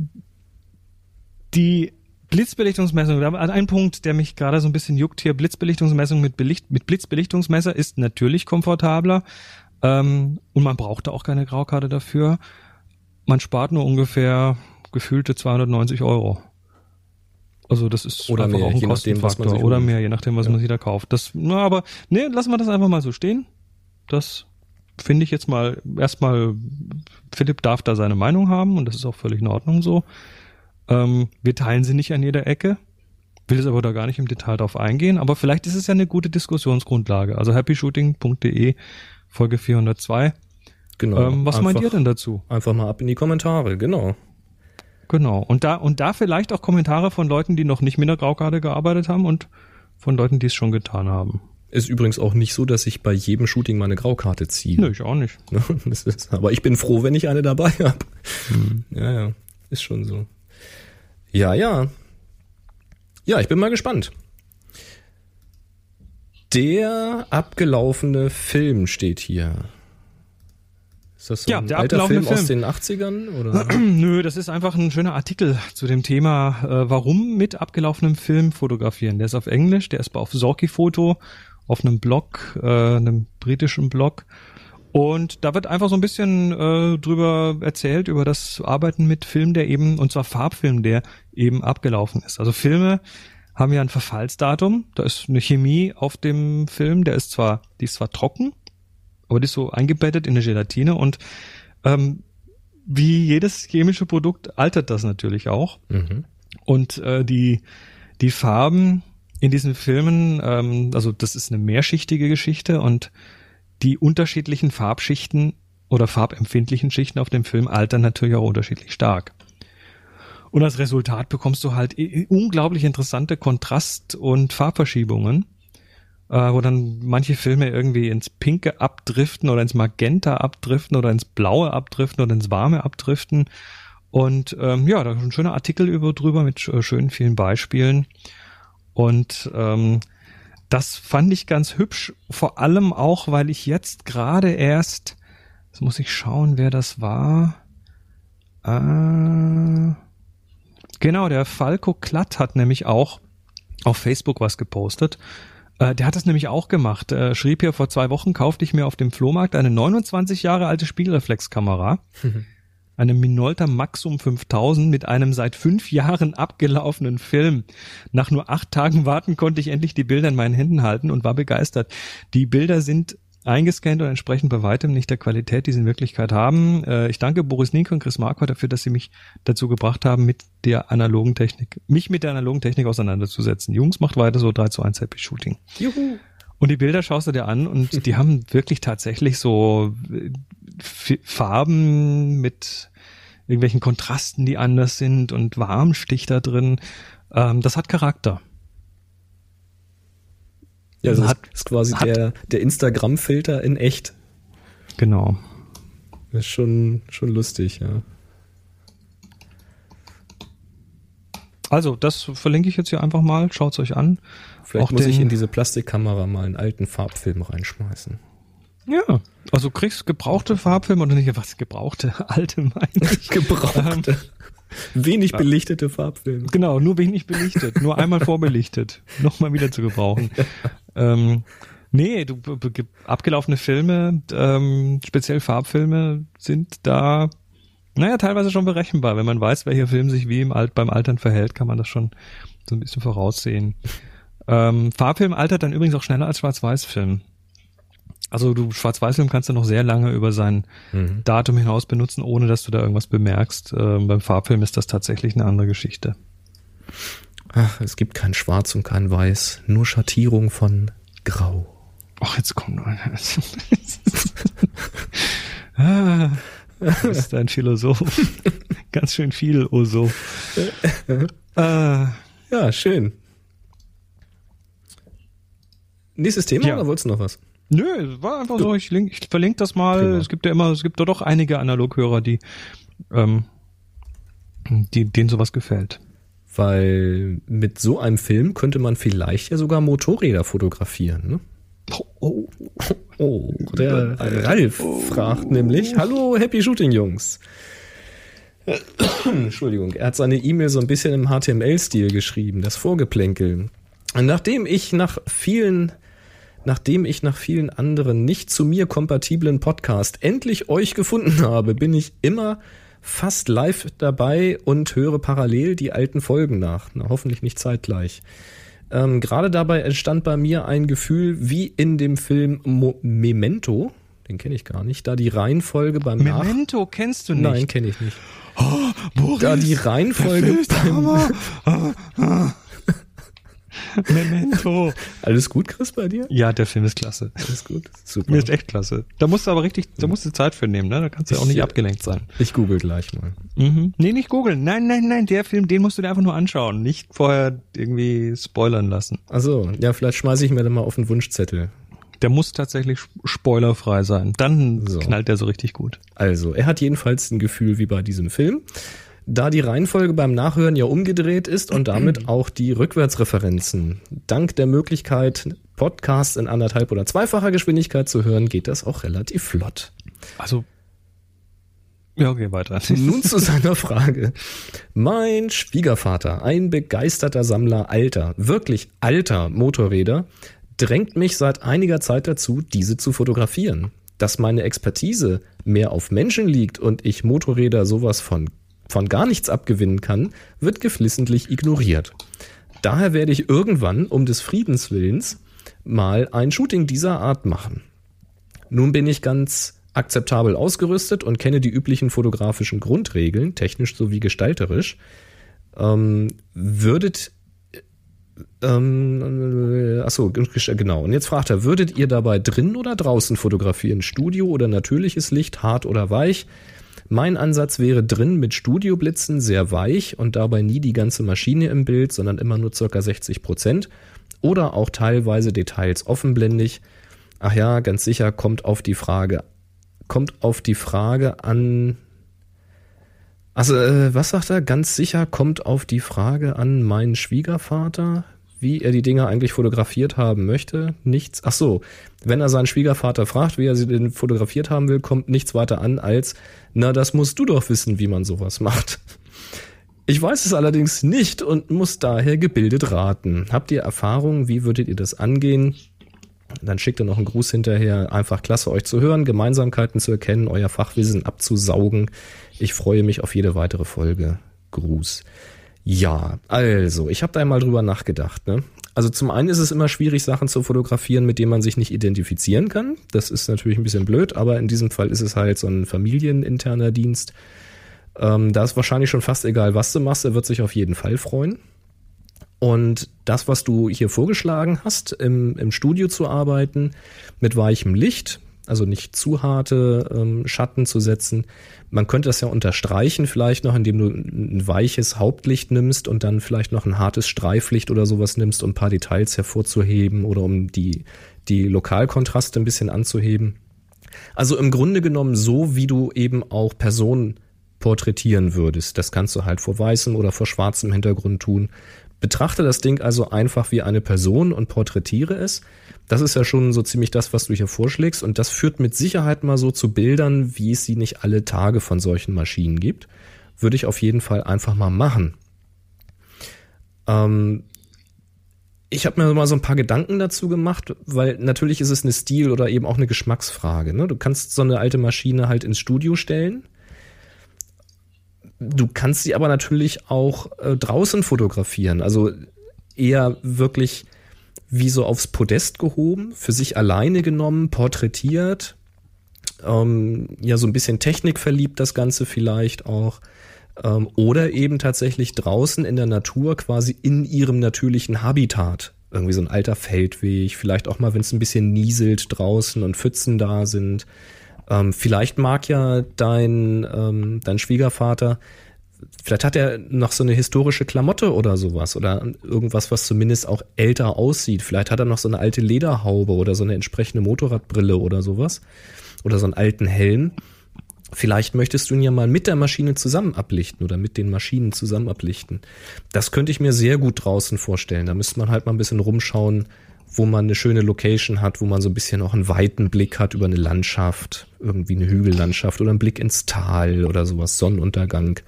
die Blitzbelichtungsmessung, da ein Punkt, der mich gerade so ein bisschen juckt hier, Blitzbelichtungsmessung mit, Belicht, mit Blitzbelichtungsmesser ist natürlich komfortabler, ähm, und man braucht da auch keine Graukarte dafür. Man spart nur ungefähr gefühlte 290 Euro. Also das ist oder einfach mehr, auch ein je nachdem, was man sich oder mehr, je nachdem, was Ja. man sich da kauft. Das, na, aber nee, lassen wir das einfach mal so stehen. Das finde ich jetzt mal erstmal. Philipp darf da seine Meinung haben und das ist auch völlig in Ordnung so. Ähm, wir teilen sie nicht an jeder Ecke. Will es aber da gar nicht im Detail drauf eingehen. Aber vielleicht ist es ja eine gute Diskussionsgrundlage. Also happyshooting.de Folge 402. Genau. Ähm, was einfach, meint ihr denn dazu? Einfach mal ab in die Kommentare, genau. Genau. Und da, und da vielleicht auch Kommentare von Leuten, die noch nicht mit der Graukarte gearbeitet haben und von Leuten, die es schon getan haben. Ist übrigens auch nicht so, dass ich bei jedem Shooting meine Graukarte ziehe. Nö, ich auch nicht. [LAUGHS] Ne? Ist, aber ich bin froh, wenn ich eine dabei habe. Mhm. Ja, ja, ist schon so. Ja, ja. Ja, ich bin mal gespannt. Der abgelaufene Film steht hier. Ist das so Ja, ein der alter abgelaufene Film, aus Film. den 80ern? Oder? [CLEARS THROAT] Nö, das ist einfach ein schöner Artikel zu dem Thema, äh, warum mit abgelaufenem Film fotografieren. Der ist auf Englisch, der ist auf Sorki-Foto, auf einem Blog, äh, einem britischen Blog. Und da wird einfach so ein bisschen äh, drüber erzählt, über das Arbeiten mit Film, der eben, und zwar Farbfilm, der eben abgelaufen ist. Also Filme haben ja ein Verfallsdatum, da ist eine Chemie auf dem Film, der ist zwar, die ist zwar trocken, aber die ist so eingebettet in eine Gelatine und ähm, wie jedes chemische Produkt altert das natürlich auch. Mhm. Und äh, die, die Farben in diesen Filmen, ähm, also das ist eine mehrschichtige Geschichte und die unterschiedlichen Farbschichten oder farbempfindlichen Schichten auf dem Film altern natürlich auch unterschiedlich stark. Und als Resultat bekommst du halt unglaublich interessante Kontrast- und Farbverschiebungen, äh, wo dann manche Filme irgendwie ins Pinke abdriften oder ins Magenta abdriften oder ins Blaue abdriften oder ins Warme abdriften. Und ähm, ja, da ist ein schöner Artikel über drüber mit äh, schönen vielen Beispielen. Und ähm, Das fand ich ganz hübsch, vor allem auch, weil ich jetzt gerade erst, jetzt muss ich schauen, wer das war. Äh, genau, der Falco Klatt hat nämlich auch auf Facebook was gepostet. Äh, der hat das nämlich auch gemacht. Er schrieb hier vor zwei Wochen, kaufte ich mir auf dem Flohmarkt eine 29 Jahre alte Spiegelreflexkamera. [LAUGHS] eine Minolta Maxum 5000 mit einem seit fünf Jahren abgelaufenen Film. Nach nur acht Tagen warten konnte ich endlich die Bilder in meinen Händen halten und war begeistert. Die Bilder sind eingescannt und entsprechend bei weitem nicht der Qualität, die sie in Wirklichkeit haben. Äh, ich danke Boris Nienke und Chris Marquardt dafür, dass sie mich dazu gebracht haben, mit der analogen Technik, mich mit der analogen Technik auseinanderzusetzen. Jungs, macht weiter so 3 zu 1 Happy Shooting. Juhu. Und die Bilder schaust du dir an und [LAUGHS] die haben wirklich tatsächlich so äh, Farben mit irgendwelchen Kontrasten, die anders sind und Warmstich da drin. Ähm, das hat Charakter. Ja, das Hat- ist quasi hat- der, der Instagram-Filter in echt. Genau. Das ist schon, schon lustig, ja. Also, das verlinke ich jetzt hier einfach mal. Schaut's euch an. Vielleicht Auch muss ich den- in diese Plastikkamera mal einen alten Farbfilm reinschmeißen. Ja. Also kriegst gebrauchte Farbfilme oder nicht? Was gebrauchte? [LAUGHS] Alte meine ich. [LAUGHS] Gebrauchte. Wenig belichtete Farbfilme. Genau, nur wenig belichtet, nur einmal vorbelichtet, nochmal wieder zu gebrauchen. [LAUGHS] ähm, nee, du, abgelaufene Filme, ähm, speziell Farbfilme, sind da, naja, teilweise schon berechenbar. Wenn man weiß, welcher Film sich wie im Alt, beim Altern verhält, kann man das schon so ein bisschen voraussehen. Ähm, Farbfilm altert dann übrigens auch schneller als Schwarz-Weiß-Film. Also du Schwarz-Weiß-Film kannst du noch sehr lange über sein Mhm. Datum hinaus benutzen, ohne dass du da irgendwas bemerkst. Ähm, beim Farbfilm ist das tatsächlich eine andere Geschichte. Ach, es gibt kein Schwarz und kein Weiß, nur Schattierung von Grau. Ach, jetzt kommt [LAUGHS] ah, du bist ein Philosoph. Ganz schön viel, oh so. äh, Ja, schön. Nächstes Thema Ja. oder wolltest du noch was? nö, es war einfach so, ich, link, ich verlinke das mal. Prima. Es gibt ja immer, es gibt da doch einige Analoghörer, die, ähm, die, denen sowas gefällt. Weil mit so einem Film könnte man vielleicht ja sogar Motorräder fotografieren. Ne? Oh, Oh, [LAUGHS] der Ralf fragt nämlich, hallo Happy Shooting Jungs. [CLEARS THROAT] Entschuldigung, er hat seine E-Mail so ein bisschen im HTML-Stil geschrieben, das Vorgeplänkel. Nachdem ich nach vielen, nachdem ich nach vielen anderen nicht zu mir kompatiblen Podcast endlich euch gefunden habe, bin ich immer fast live dabei und höre parallel die alten Folgen nach. Na, hoffentlich nicht zeitgleich. Ähm, Gerade dabei entstand bei mir ein Gefühl wie in dem Film Mo Memento, den kenne ich gar nicht, da die Reihenfolge beim Nach... Memento kennst du nicht. Nein, kenne ich nicht. Boris, Da die Reihenfolge der Film ist der beim... [LAUGHS] Memento. Alles gut, Chris, bei dir? Ja, der Film ist klasse. Alles gut, super. Mir ist echt klasse. Da musst du aber richtig, da musst du Zeit für nehmen, ne? Da kannst du auch nicht Ich- abgelenkt sein. Ich google gleich mal. Mhm. Nee, nicht googeln. Nein, nein, nein, der Film, den musst du dir einfach nur anschauen. Nicht vorher irgendwie spoilern lassen. Also, ja, vielleicht schmeiße ich mir dann mal auf den Wunschzettel. Der muss tatsächlich spoilerfrei sein. Dann So. knallt der so richtig gut. Also, er hat jedenfalls ein Gefühl wie bei diesem Film. Da die Reihenfolge beim Nachhören ja umgedreht ist und damit [CLEARS THROAT] auch die Rückwärtsreferenzen. Dank der Möglichkeit, Podcasts in anderthalb oder zweifacher Geschwindigkeit zu hören, geht das auch relativ flott. Also, ja, okay, weiter. [LAUGHS] Nun zu seiner Frage. Mein Schwiegervater, ein begeisterter Sammler alter, wirklich alter Motorräder, drängt mich seit einiger Zeit dazu, diese zu fotografieren. Dass meine Expertise mehr auf Menschen liegt und ich Motorräder sowas von, von gar nichts abgewinnen kann, wird geflissentlich ignoriert. Daher werde ich irgendwann, um des Friedens willens, mal ein Shooting dieser Art machen. Nun bin ich ganz akzeptabel ausgerüstet und kenne die üblichen fotografischen Grundregeln, technisch sowie gestalterisch. Ähm, würdet ähm, achso, genau. Und jetzt fragt er, würdet ihr dabei drin oder draußen fotografieren? Studio oder natürliches Licht, hart oder weich? Mein Ansatz wäre drin mit Studioblitzen sehr weich und dabei nie die ganze Maschine im Bild, sondern immer nur circa 60 Prozent. Oder auch teilweise Details offenblendig. Ach ja, ganz sicher kommt auf die Frage, kommt auf die Frage an. Also, äh, was sagt er? Ganz sicher kommt auf die Frage an meinen Schwiegervater. Wie er die Dinge eigentlich fotografiert haben möchte. Nichts. Ach so, wenn er seinen Schwiegervater fragt, wie er sie denn fotografiert haben will, kommt nichts weiter an als, na, das musst du doch wissen, wie man sowas macht. Ich weiß es allerdings nicht und muss daher gebildet raten. Habt ihr Erfahrung? Wie würdet ihr das angehen? Dann schickt er noch einen Gruß hinterher. Einfach klasse, euch zu hören, Gemeinsamkeiten zu erkennen, euer Fachwissen abzusaugen. Ich freue mich auf jede weitere Folge. Gruß. Ja, also, ich habe da einmal drüber nachgedacht. Ne? Also zum einen ist es immer schwierig, Sachen zu fotografieren, mit denen man sich nicht identifizieren kann. Das ist natürlich ein bisschen blöd, aber in diesem Fall ist es halt so ein familieninterner Dienst. Ähm, da ist wahrscheinlich schon fast egal, was du machst, er wird sich auf jeden Fall freuen. Und das, was du hier vorgeschlagen hast, im, im Studio zu arbeiten, mit weichem Licht, also nicht zu harte ähm, Schatten zu setzen. Man könnte das ja unterstreichen, vielleicht noch, indem du ein weiches Hauptlicht nimmst und dann vielleicht noch ein hartes Streiflicht oder sowas nimmst, um ein paar Details hervorzuheben oder um die, die Lokalkontraste ein bisschen anzuheben. Also im Grunde genommen so, wie du eben auch Personen porträtieren würdest. Das kannst du halt vor weißem oder vor schwarzem Hintergrund tun. Betrachte das Ding also einfach wie eine Person und porträtiere es. Das ist ja schon so ziemlich das, was du hier vorschlägst. Und das führt mit Sicherheit mal so zu Bildern, wie es sie nicht alle Tage von solchen Maschinen gibt. Würde ich auf jeden Fall einfach mal machen. Ähm, ich habe mir mal so ein paar Gedanken dazu gemacht, weil natürlich ist es eine Stil- oder eben auch eine Geschmacksfrage. Ne? Du kannst so eine alte Maschine halt ins Studio stellen Du kannst sie aber natürlich auch äh, draußen fotografieren. Also eher wirklich wie so aufs Podest gehoben, für sich alleine genommen, porträtiert. Ähm, ja, so ein bisschen Technik verliebt das Ganze vielleicht auch. Ähm, oder eben tatsächlich draußen in der Natur, quasi in ihrem natürlichen Habitat. Irgendwie so ein alter Feldweg, vielleicht auch mal, wenn es ein bisschen nieselt draußen und Pfützen da sind. Ähm, vielleicht mag ja dein, ähm, dein Schwiegervater, vielleicht hat er noch so eine historische Klamotte oder sowas oder irgendwas, was zumindest auch älter aussieht. Vielleicht hat er noch so eine alte Lederhaube oder so eine entsprechende Motorradbrille oder sowas oder so einen alten Helm. Vielleicht möchtest du ihn ja mal mit der Maschine zusammen ablichten oder mit den Maschinen zusammen ablichten. Das könnte ich mir sehr gut draußen vorstellen. Da müsste man halt mal ein bisschen rumschauen, wo man eine schöne Location hat, wo man so ein bisschen auch einen weiten Blick hat über eine Landschaft, irgendwie eine Hügellandschaft oder einen Blick ins Tal oder sowas, Sonnenuntergang.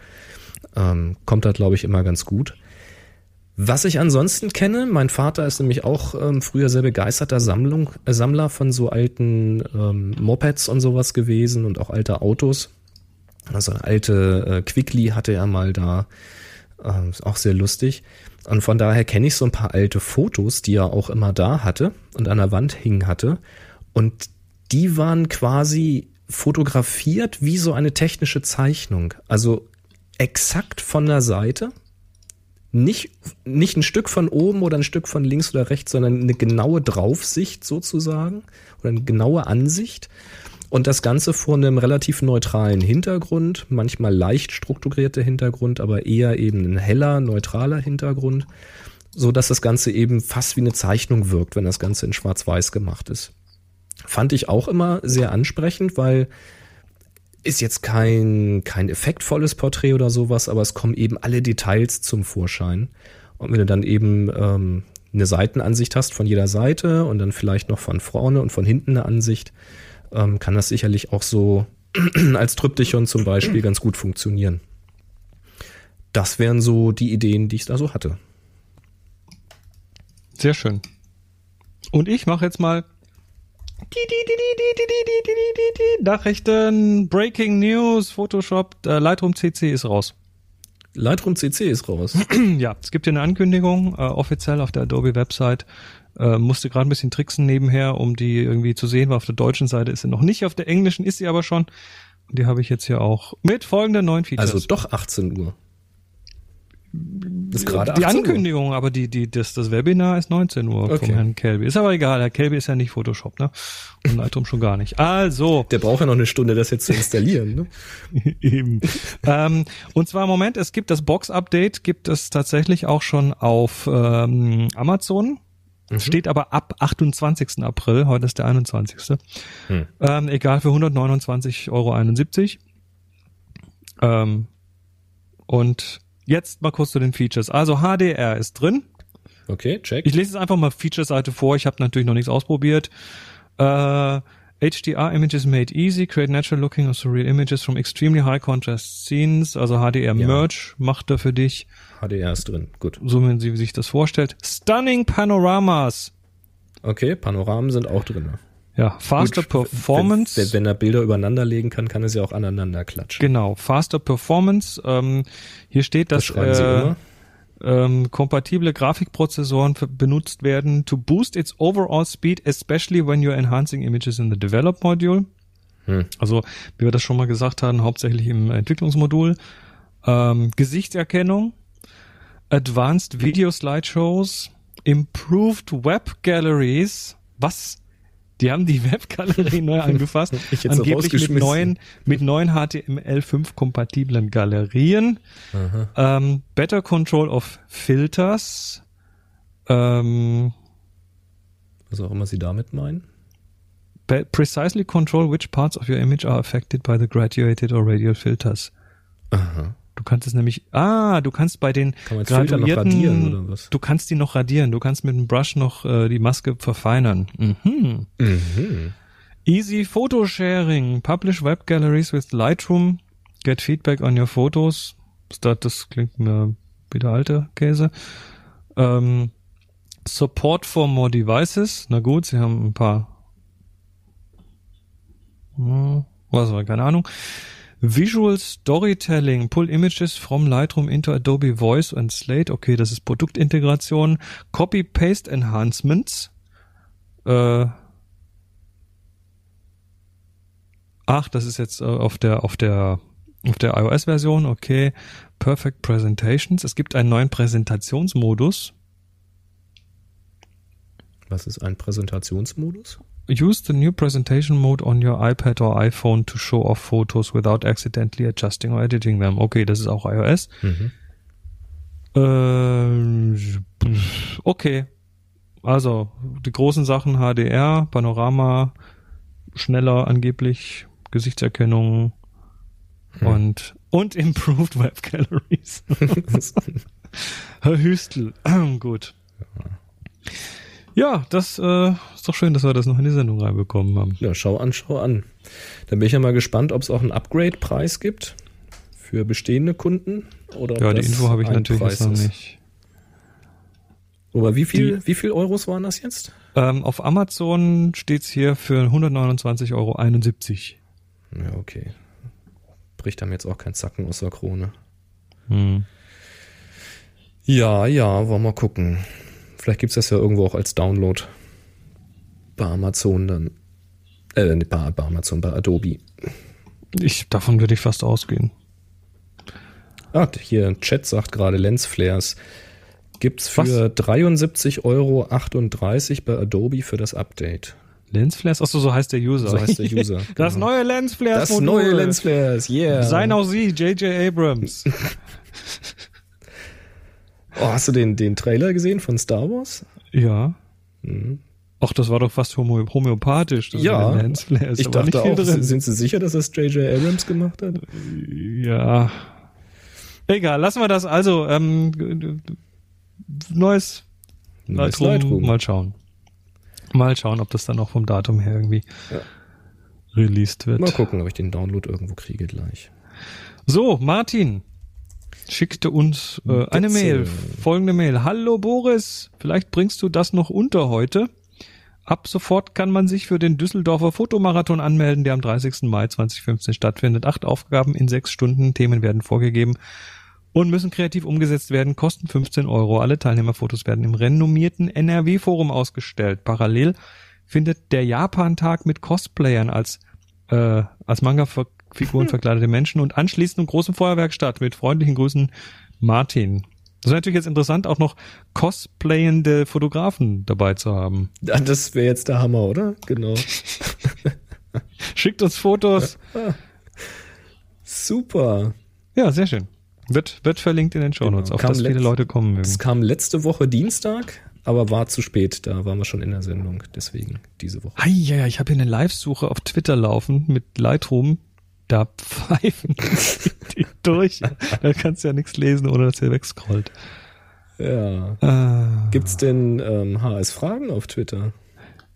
Ähm, kommt da, glaube ich, immer ganz gut. Was ich ansonsten kenne, mein Vater ist nämlich auch ähm, früher sehr begeisterter Sammlung, äh, Sammler von so alten ähm, Mopeds und sowas gewesen und auch alte Autos. Also eine alte äh, Quickly hatte er mal da. Äh, ist auch sehr lustig. Und von daher kenne ich so ein paar alte Fotos, die er auch immer da hatte und an der Wand hingen hatte. Und die waren quasi fotografiert wie so eine technische Zeichnung. Also exakt von der Seite. Nicht, nicht ein Stück von oben oder ein Stück von links oder rechts, sondern eine genaue Draufsicht sozusagen oder eine genaue Ansicht. Und das Ganze vor einem relativ neutralen Hintergrund, manchmal leicht strukturierter Hintergrund, aber eher eben ein heller, neutraler Hintergrund, so dass das Ganze eben fast wie eine Zeichnung wirkt, wenn das Ganze in schwarz-weiß gemacht ist. Fand ich auch immer sehr ansprechend, weil ist jetzt kein, kein effektvolles Porträt oder sowas, aber es kommen eben alle Details zum Vorschein. Und wenn du dann eben ähm, eine Seitenansicht hast von jeder Seite und dann vielleicht noch von vorne und von hinten eine Ansicht, ähm, kann das sicherlich auch so [CLEARS THROAT] als Tryptychon zum Beispiel ganz gut funktionieren. Das wären so die Ideen, die ich da so hatte. Sehr schön. Und ich mache jetzt mal Nachrichten, Breaking News, Photoshop, äh, Lightroom CC ist raus. Lightroom CC ist raus. [CLEARS THROAT] ja, es gibt hier eine Ankündigung äh, offiziell auf der Adobe Website äh, musste gerade ein bisschen tricksen nebenher, um die irgendwie zu sehen, weil auf der deutschen Seite ist sie noch nicht, auf der englischen ist sie aber schon. Und die habe ich jetzt hier auch mit folgenden neuen Features. Also doch 18 Uhr. Das ist gerade Die Ankündigung, Uhr. aber die, die, das, das Webinar ist 19 Uhr okay. vom Herrn Kelby. Ist aber egal, Herr Kelby ist ja nicht Photoshop, ne? Und Lightroom schon gar nicht. Also. Der braucht ja noch eine Stunde, das jetzt zu installieren, ne? [LAUGHS] Eben. ähm, und zwar, Moment, es gibt das Box-Update, gibt es tatsächlich auch schon auf ähm, Amazon. Mhm. Steht aber ab 28. April, heute ist der 21. Hm. Ähm, egal für 129,71 Euro. Ähm, und jetzt mal kurz zu den Features. Also HDR ist drin. Okay, check. Ich lese jetzt einfach mal Feature-Seite vor. Ich habe natürlich noch nichts ausprobiert. Äh, HDR images made easy, create natural looking or surreal images from extremely high contrast scenes. Also HDR Merge macht er für dich, HDR ist drin. Gut. so wie sie sich das vorstellt. Stunning Panoramas. Okay, Panoramen sind auch drin. Ja, faster Gut, Performance. Wenn, wenn er Bilder übereinander legen kann, kann er sie auch aneinander klatschen. Genau, faster Performance. Ähm, hier steht, dass Das schreiben sie äh, immer. Ähm, kompatible Grafikprozessoren benutzt werden to boost its overall speed, especially when you're enhancing images in the develop module. Hm. Also, wie wir das schon mal gesagt haben, hauptsächlich im Entwicklungsmodul. Ähm, Gesichtserkennung, Advanced Video Slideshows, Improved Web Galleries. Was? Die haben die Webgalerie neu [LAUGHS] angefasst. Ich Angeblich mit neuen, mit neuen HTML5 kompatiblen Galerien. Ähm, better Control of Filters. Ähm, Was auch immer sie damit meinen. precisely control which parts of your image are affected by the graduated or radial filters. Aha. Du kannst es nämlich, ah, du kannst bei den Kann was? du kannst die noch radieren, du kannst mit dem Brush noch äh, die Maske verfeinern. Mhm. Mhm. Easy Photo Sharing, publish web galleries with Lightroom, get feedback on your photos. Das, das klingt mir wieder alter Käse. Ähm, Support for more devices. Na gut, sie haben ein paar. Hm, was war, keine Ahnung. Visual Storytelling, pull images from Lightroom into Adobe Voice and Slate. Okay, das ist Produktintegration. Copy-Paste Enhancements. Äh, ach, das ist jetzt äh, auf der, auf der, auf der iOS-Version. Okay. Perfect Presentations. Es gibt einen neuen Präsentationsmodus. Was ist ein Präsentationsmodus? Use the new presentation mode on your iPad or iPhone to show off photos without accidentally adjusting or editing them. Okay, das ist auch iOS. Mhm. Pff, okay. Also, die großen Sachen HDR, Panorama, schneller angeblich, Gesichtserkennung und, und Improved Web Galleries. [LAUGHS] Herr Hüstel. [CLEARS THROAT] Gut. Ja, das äh, ist doch schön, dass wir das noch in die Sendung reinbekommen haben. Ja, schau an, schau an. Dann bin ich ja mal gespannt, ob es auch einen Upgrade-Preis gibt für bestehende Kunden. Oder Ja, die Info habe ich natürlich Preis noch nicht. Aber wie viel, wie viel Euros waren das jetzt? Ähm, auf Amazon steht's hier für 129,71 Euro. Ja, okay. Bricht einem jetzt auch kein Zacken aus der Krone. Hm. Ja, ja, wollen wir mal gucken. Vielleicht gibt's das ja irgendwo auch als Download. Bei Amazon dann. Äh, nicht bei, bei Amazon, bei Adobe. Ich, davon würde ich fast ausgehen. Ah, hier ein Chat sagt gerade Lensflares. Gibt's für Was? 73,38 Euro bei Adobe für das Update. Lensflares? Achso, so heißt der User. So heißt der User. [LAUGHS] Das genau. neue Lensflares. Das neue Lensflares, yeah. Seien auch Sie, J.J. Abrams. [LAUGHS] Oh, hast du den, den Trailer gesehen von Star Wars? ja. Mhm. Ach, das war doch fast homö homöopathisch. Das Ja. Ich dachte auch, drin. sind Sie sicher, dass das J.J. Abrams gemacht hat? Ja. Egal, lassen wir das. Also, ähm, neues Neues Lightroom. Lightroom. Mal schauen. Mal schauen, ob das dann auch vom Datum her irgendwie Ja. released wird. Mal gucken, ob ich den Download irgendwo kriege gleich. So, Martin schickte uns äh, eine. Mail, folgende Mail. Hallo Boris, vielleicht bringst du das noch unter heute. Ab sofort kann man sich für den Düsseldorfer Fotomarathon anmelden, der am 30. Mai 2015 stattfindet. Acht Aufgaben in sechs Stunden, Themen werden vorgegeben und müssen kreativ umgesetzt werden, kosten 15 Euro. Alle Teilnehmerfotos werden im renommierten NRW-Forum ausgestellt. Parallel findet der Japan-Tag mit Cosplayern als, äh, als Manga-Figuren verkleidete Menschen und anschließend im großen Feuerwerk statt. Mit freundlichen Grüßen, Martin. Das ist natürlich jetzt interessant, auch noch cosplayende Fotografen dabei zu haben. Das wäre jetzt der Hammer, oder? Genau. [LAUGHS] Schickt uns Fotos. Super. Ja, sehr schön. Wird, wird verlinkt in den Shownotes, Genau. auf Kam das viele Leute kommen mögen. Es kam letzte Woche Dienstag, aber war zu spät. Da waren wir schon in der Sendung. Deswegen diese Woche. Ja, ich habe hier eine Live-Suche auf Twitter laufen mit Lightroom. Da pfeifen [LAUGHS] die durch. Da kannst du ja nichts lesen, ohne dass ihr wegscrollt. Ja. Äh, Gibt's denn ähm, HS-Fragen auf Twitter?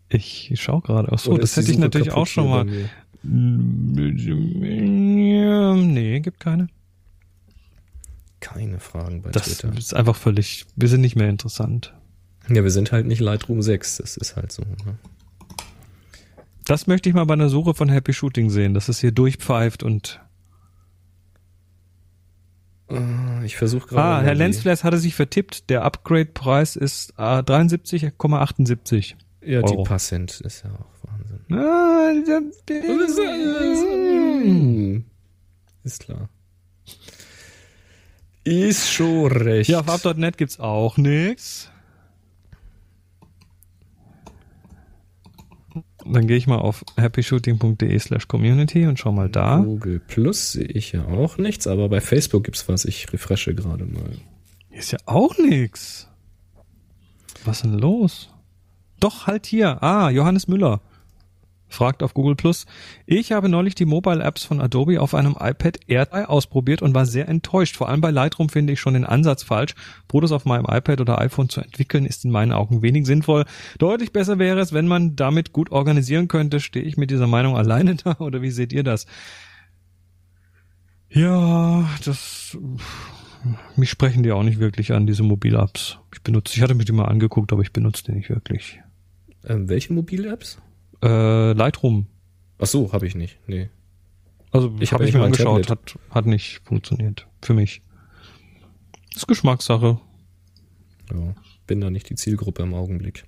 ich schau gerade. Ach so, Oder das hätte ich natürlich auch schon mal. Ja, Nee, gibt keine. Keine Fragen bei Das Twitter. ist einfach völlig, wir sind nicht mehr interessant. Ja, wir sind halt nicht Lightroom 6, das ist halt so. Ne? Das möchte ich mal bei einer Suche von Happy Shooting sehen, dass es hier durchpfeift und. Äh, Ich versuche gerade. Ah, Herr die- Lenzflers hatte sich vertippt. Der Upgrade-Preis ist äh, 73,78. Ja, die Euro. Passent ist ja auch Wahnsinn. Ah. Ist klar. Ist schon recht. Ja, auf up.net gibt's auch nix. Dann gehe ich mal auf happyshooting.de slash community und schau mal da. Google Plus sehe ich ja auch nichts, aber bei Facebook gibt's was. Ich refreshe gerade mal. Hier ist ja auch nix. Was denn los? Doch, halt hier. Ah, Johannes Müller. Fragt auf Google Plus. Ich habe neulich die Mobile Apps von Adobe auf einem iPad Air 3 ausprobiert und war sehr enttäuscht. Vor allem bei Lightroom finde ich schon den Ansatz falsch. Fotos auf meinem iPad oder iPhone zu entwickeln ist in meinen Augen wenig sinnvoll. Deutlich besser wäre es, wenn man damit gut organisieren könnte. Stehe ich mit dieser Meinung alleine da [LAUGHS] oder wie seht ihr das? Ja, das mich sprechen die auch nicht wirklich an, diese Mobile-Apps. Ich benutze, ich hatte mir die mal angeguckt, aber ich benutze die nicht wirklich. Ähm, welche Mobile-Apps? Äh, Lightroom. Ach so, habe ich nicht. Nee. Also Ich habe hab ich mir angeschaut, hat, hat nicht funktioniert. Für mich. ist Geschmackssache. Ja, bin da nicht die Zielgruppe im Augenblick.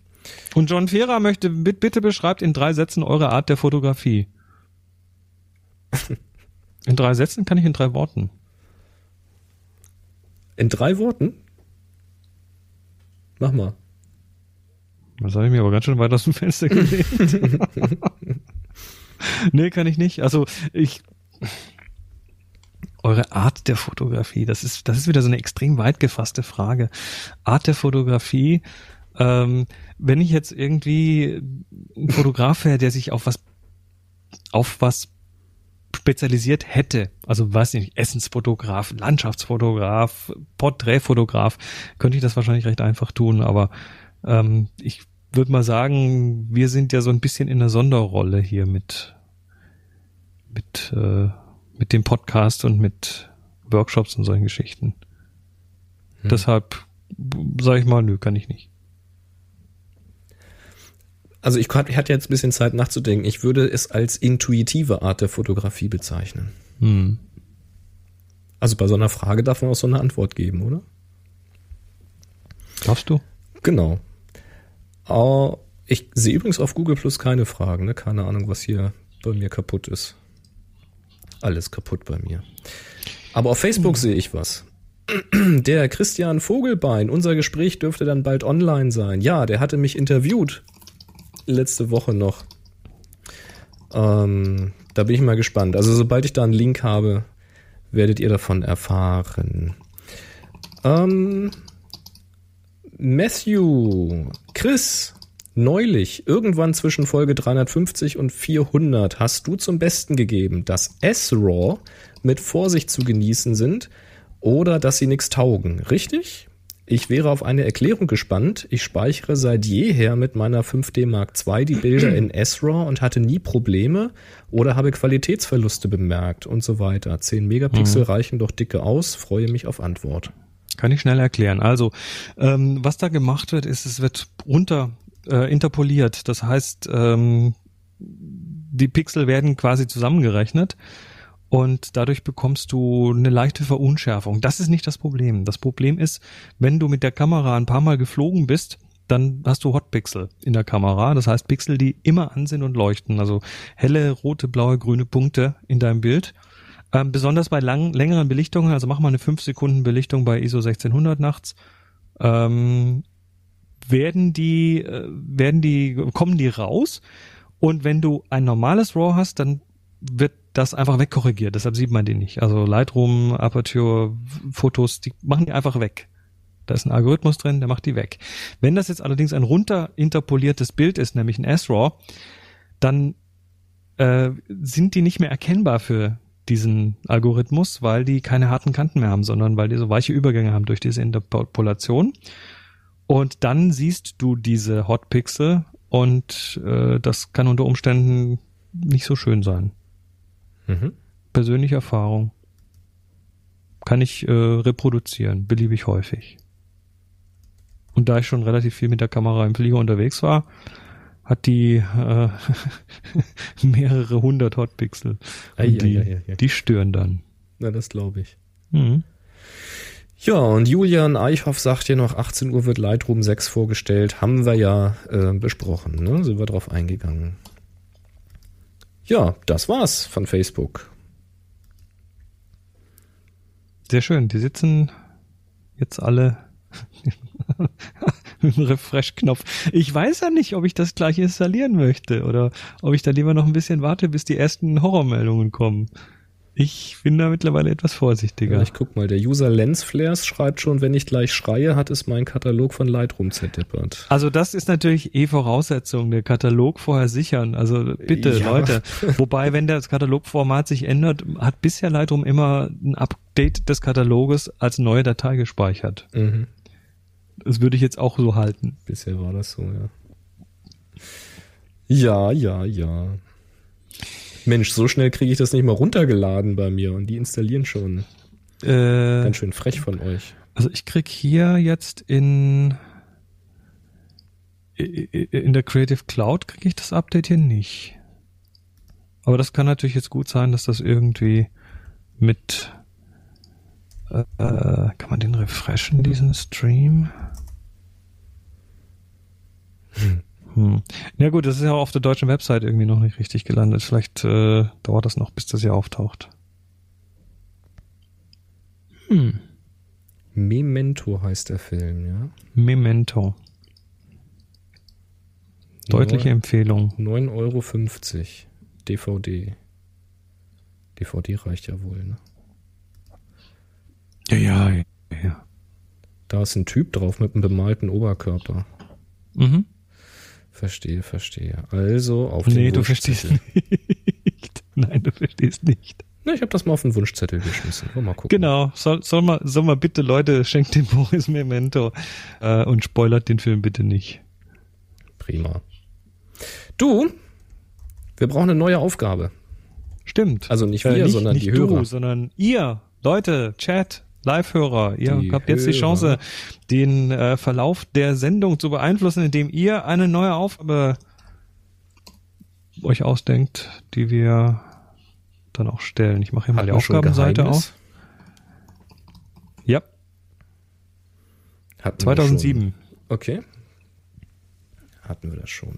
Und John Fehrer möchte, bit- bitte beschreibt in drei Sätzen eure Art der Fotografie. [LAUGHS] In drei Sätzen kann ich in drei Worten. In drei Worten? Mach mal. Das habe ich mir aber ganz schön weit aus dem Fenster gelegt. [LAUGHS] nee, kann ich nicht. Also ich. Eure Art der Fotografie, das ist, das ist wieder so eine extrem weit gefasste Frage. Art der Fotografie, ähm, wenn ich jetzt irgendwie ein Fotograf wäre, der sich auf was, auf was spezialisiert hätte, also weiß ich nicht, Essensfotograf, Landschaftsfotograf, Porträtfotograf, könnte ich das wahrscheinlich recht einfach tun, aber ähm, ich würde mal sagen, wir sind ja so ein bisschen in einer Sonderrolle hier mit mit äh, mit dem Podcast und mit Workshops und solchen Geschichten. Hm. Deshalb sage ich mal, nö, kann ich nicht. Also ich ich hatte jetzt ein bisschen Zeit nachzudenken. Ich würde es als intuitive Art der Fotografie bezeichnen. Hm. Also bei so einer Frage darf man auch so eine Antwort geben, oder? Glaubst du? Genau. Äh, ich sehe übrigens auf Google Plus keine Fragen, ne? Keine Ahnung, was hier bei mir kaputt ist. Alles kaputt bei mir. Aber auf Facebook sehe ich was. [CLEARS THROAT] Der Christian Vogelbein, unser Gespräch dürfte dann bald online sein. Ja, der hatte mich interviewt. Letzte Woche noch. Ähm, da bin ich mal gespannt. Also sobald ich da einen Link habe, werdet ihr davon erfahren. Ähm, Matthew, Chris, neulich, irgendwann zwischen Folge 350 und 400, hast du zum Besten gegeben, dass S-RAW mit Vorsicht zu genießen sind oder dass sie nichts taugen, richtig? Ich wäre auf eine Erklärung gespannt. Ich speichere seit jeher mit meiner 5D Mark II die Bilder in S-RAW und hatte nie Probleme oder habe Qualitätsverluste bemerkt und so weiter. 10 Megapixel reichen doch dicke aus, freue mich auf Antwort. Kann ich schnell erklären. Also, ähm, was da gemacht wird, ist, es wird runter äh, interpoliert. Das heißt, ähm, die Pixel werden quasi zusammengerechnet und dadurch bekommst du eine leichte Verunschärfung. Das ist nicht das Problem. Das Problem ist, wenn du mit der Kamera ein paar Mal geflogen bist, dann hast du Hotpixel in der Kamera. Das heißt Pixel, die immer an sind und leuchten. Also helle, rote, blaue, grüne Punkte in deinem Bild. Ähm, besonders bei lang, längeren Belichtungen, also mach mal eine 5 Sekunden Belichtung bei ISO 1600 nachts, ähm, werden die, äh, werden die, kommen die raus und wenn du ein normales RAW hast, dann wird das einfach wegkorrigiert, deshalb sieht man die nicht. Also Lightroom, Aperture, Fotos, die machen die einfach weg. Da ist ein Algorithmus drin, der macht die weg. Wenn das jetzt allerdings ein runter interpoliertes Bild ist, nämlich ein S-RAW, dann äh, sind die nicht mehr erkennbar für diesen Algorithmus, weil die keine harten Kanten mehr haben, sondern weil die so weiche Übergänge haben durch diese Interpolation. Und dann siehst du diese Hotpixel und äh, das kann unter Umständen nicht so schön sein. Mhm. Persönliche Erfahrung. Kann ich äh, reproduzieren, beliebig häufig. Und da ich schon relativ viel mit der Kamera im Flieger unterwegs war, hat die äh, [LAUGHS] mehrere hundert Hotpixel. Und Ei, die, ei, ei. die stören dann. Na, das glaube ich. Mhm. Ja, und Julian Eichhoff sagt hier noch, 18 Uhr wird Lightroom 6 vorgestellt. Haben wir ja äh, besprochen, ne? Sind wir drauf eingegangen. Ja, das war's von Facebook. Sehr schön. Die sitzen jetzt alle [LAUGHS] [LAUGHS] mit dem Refresh-Knopf. Ich weiß ja nicht, ob ich das gleich installieren möchte oder ob ich da lieber noch ein bisschen warte, bis die ersten Horrormeldungen kommen. Ich bin da mittlerweile etwas vorsichtiger. Ja, ich guck mal, der User Lensflares schreibt schon, wenn ich gleich schreie, hat es mein Katalog von Lightroom zerdeppert. Also das ist natürlich eh Voraussetzung, der Katalog vorher sichern. Also bitte, Ja. Leute. Wobei, wenn das Katalogformat sich ändert, hat bisher Lightroom immer ein Update des Kataloges als neue Datei gespeichert. Mhm. Das würde ich jetzt auch so halten. Bisher war das so, ja. Ja, ja, ja. Mensch, so schnell kriege ich das nicht mal runtergeladen bei mir und die installieren schon. Äh, Ganz schön frech von euch. also ich krieg hier jetzt in in der Creative Cloud kriege ich das Update hier nicht. Aber das kann natürlich jetzt gut sein, dass das irgendwie mit äh, kann man den refreshen, diesen Stream? Hm. Ja gut, das ist ja auf der deutschen Website irgendwie noch nicht richtig gelandet. Vielleicht äh, dauert das noch, bis das hier auftaucht. Hm. Memento heißt der Film, ja. Memento. Deutliche Empfehlung. 9,50 Euro. DVD. DVD reicht ja wohl, ne? Ja, ja, ja. Da ist ein Typ drauf mit einem bemalten Oberkörper. Mhm. Verstehe, verstehe. Also auf Nee, den du verstehst nicht. [LAUGHS] Nein, du verstehst nicht. Na, ich habe das mal auf den Wunschzettel geschmissen. Wollen wir mal gucken. Genau. Soll, soll, mal, soll mal bitte, Leute, schenkt dem Boris Memento äh, und spoilert den Film bitte nicht. Prima. Du, wir brauchen eine neue Aufgabe. Stimmt. Also nicht wir, sondern nicht die du, Hörer. sondern ihr, Leute, Chat, Live-Hörer. Ihr Die habt jetzt die Hörer. Chance, den äh, Verlauf der Sendung zu beeinflussen, indem ihr eine neue Aufgabe euch ausdenkt, die wir dann auch stellen. Ich mache hier mal die Aufgabenseite auf. Ja, Hatten wir 2007. Schon. Okay. Hatten wir das schon.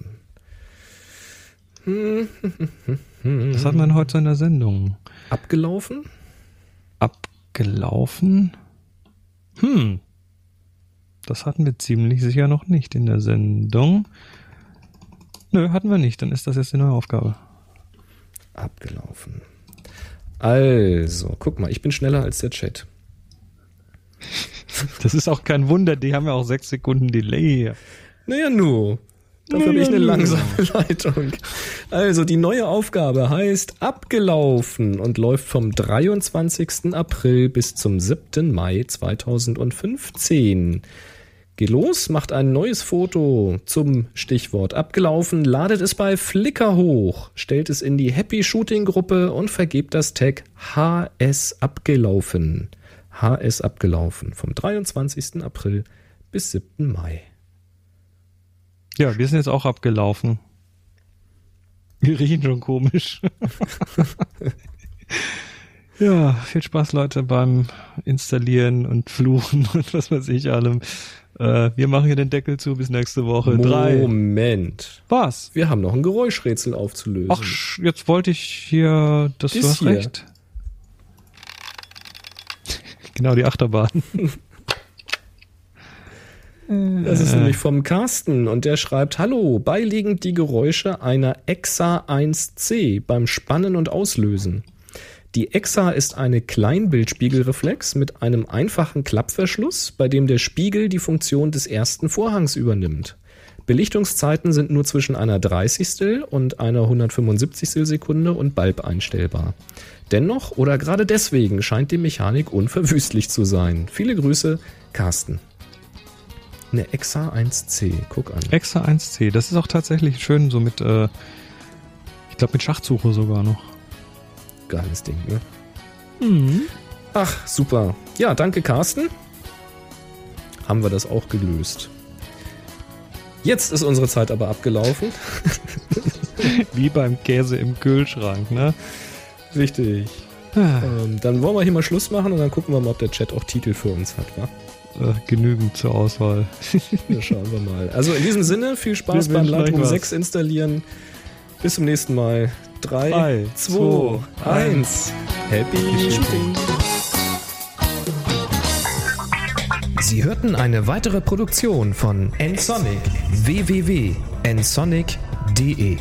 Was hat man heute so in der Sendung? Abgelaufen? Abgelaufen? Hm. Das hatten wir ziemlich sicher noch nicht in der Sendung. Nö, hatten wir nicht. Dann ist das jetzt die neue Aufgabe. Abgelaufen. Also, guck mal, ich bin schneller als der Chat. Das ist auch kein Wunder, die haben ja auch sechs Sekunden Delay. Naja, nu. Dafür habe ich eine langsame Leitung. Also, die neue Aufgabe heißt abgelaufen und läuft vom 23. April bis zum 7. Mai 2015. Geht los, macht ein neues Foto zum Stichwort abgelaufen, ladet es bei Flickr hoch, stellt es in die Happy Shooting Gruppe und vergebt das Tag HS abgelaufen. HS abgelaufen vom 23. April bis 7. Mai. Ja, wir sind jetzt auch abgelaufen. [LAUGHS] Wir riechen schon komisch. [LAUGHS] ja, viel Spaß, Leute, beim Installieren und Fluchen und was weiß ich allem. Äh, wir machen hier den Deckel zu bis nächste Woche. Drei. Moment. Was? Wir haben noch ein Geräuschrätsel aufzulösen. Ach, jetzt wollte ich hier, das Das du hast hier. recht. [LAUGHS] genau, die Achterbahn. Das ist nämlich vom Carsten und der schreibt, Hallo, beiliegend die Geräusche einer EXA 1C beim Spannen und Auslösen. Die EXA ist eine Kleinbildspiegelreflex mit einem einfachen Klappverschluss, bei dem der Spiegel die Funktion des ersten Vorhangs übernimmt. Belichtungszeiten sind nur zwischen einer 30. und einer 175. Sekunde und Bulb einstellbar. Dennoch oder gerade deswegen scheint die Mechanik unverwüstlich zu sein. Viele Grüße, Carsten. Eine Exa 1C, guck an. Exa 1C, das ist auch tatsächlich schön, so mit, äh, ich glaube mit Schachtsuche sogar noch. Geiles Ding, ne? Mhm. Ach, super. Ja, danke, Carsten. Haben wir das auch gelöst. Jetzt ist unsere Zeit aber abgelaufen. [LAUGHS] Wie beim Käse im Kühlschrank, ne? Richtig. Ah. Ähm, dann wollen wir hier mal Schluss machen und dann gucken wir mal, ob der Chat auch Titel für uns hat, wa? Äh, genügend zur Auswahl. [LAUGHS] ja, schauen wir mal. Also in diesem Sinne, viel Spaß beim Lightroom 6 installieren. Bis zum nächsten Mal. 3, 2, 1. Happy Shooting! Sie hörten eine weitere Produktion von nsonic www.nsonic.de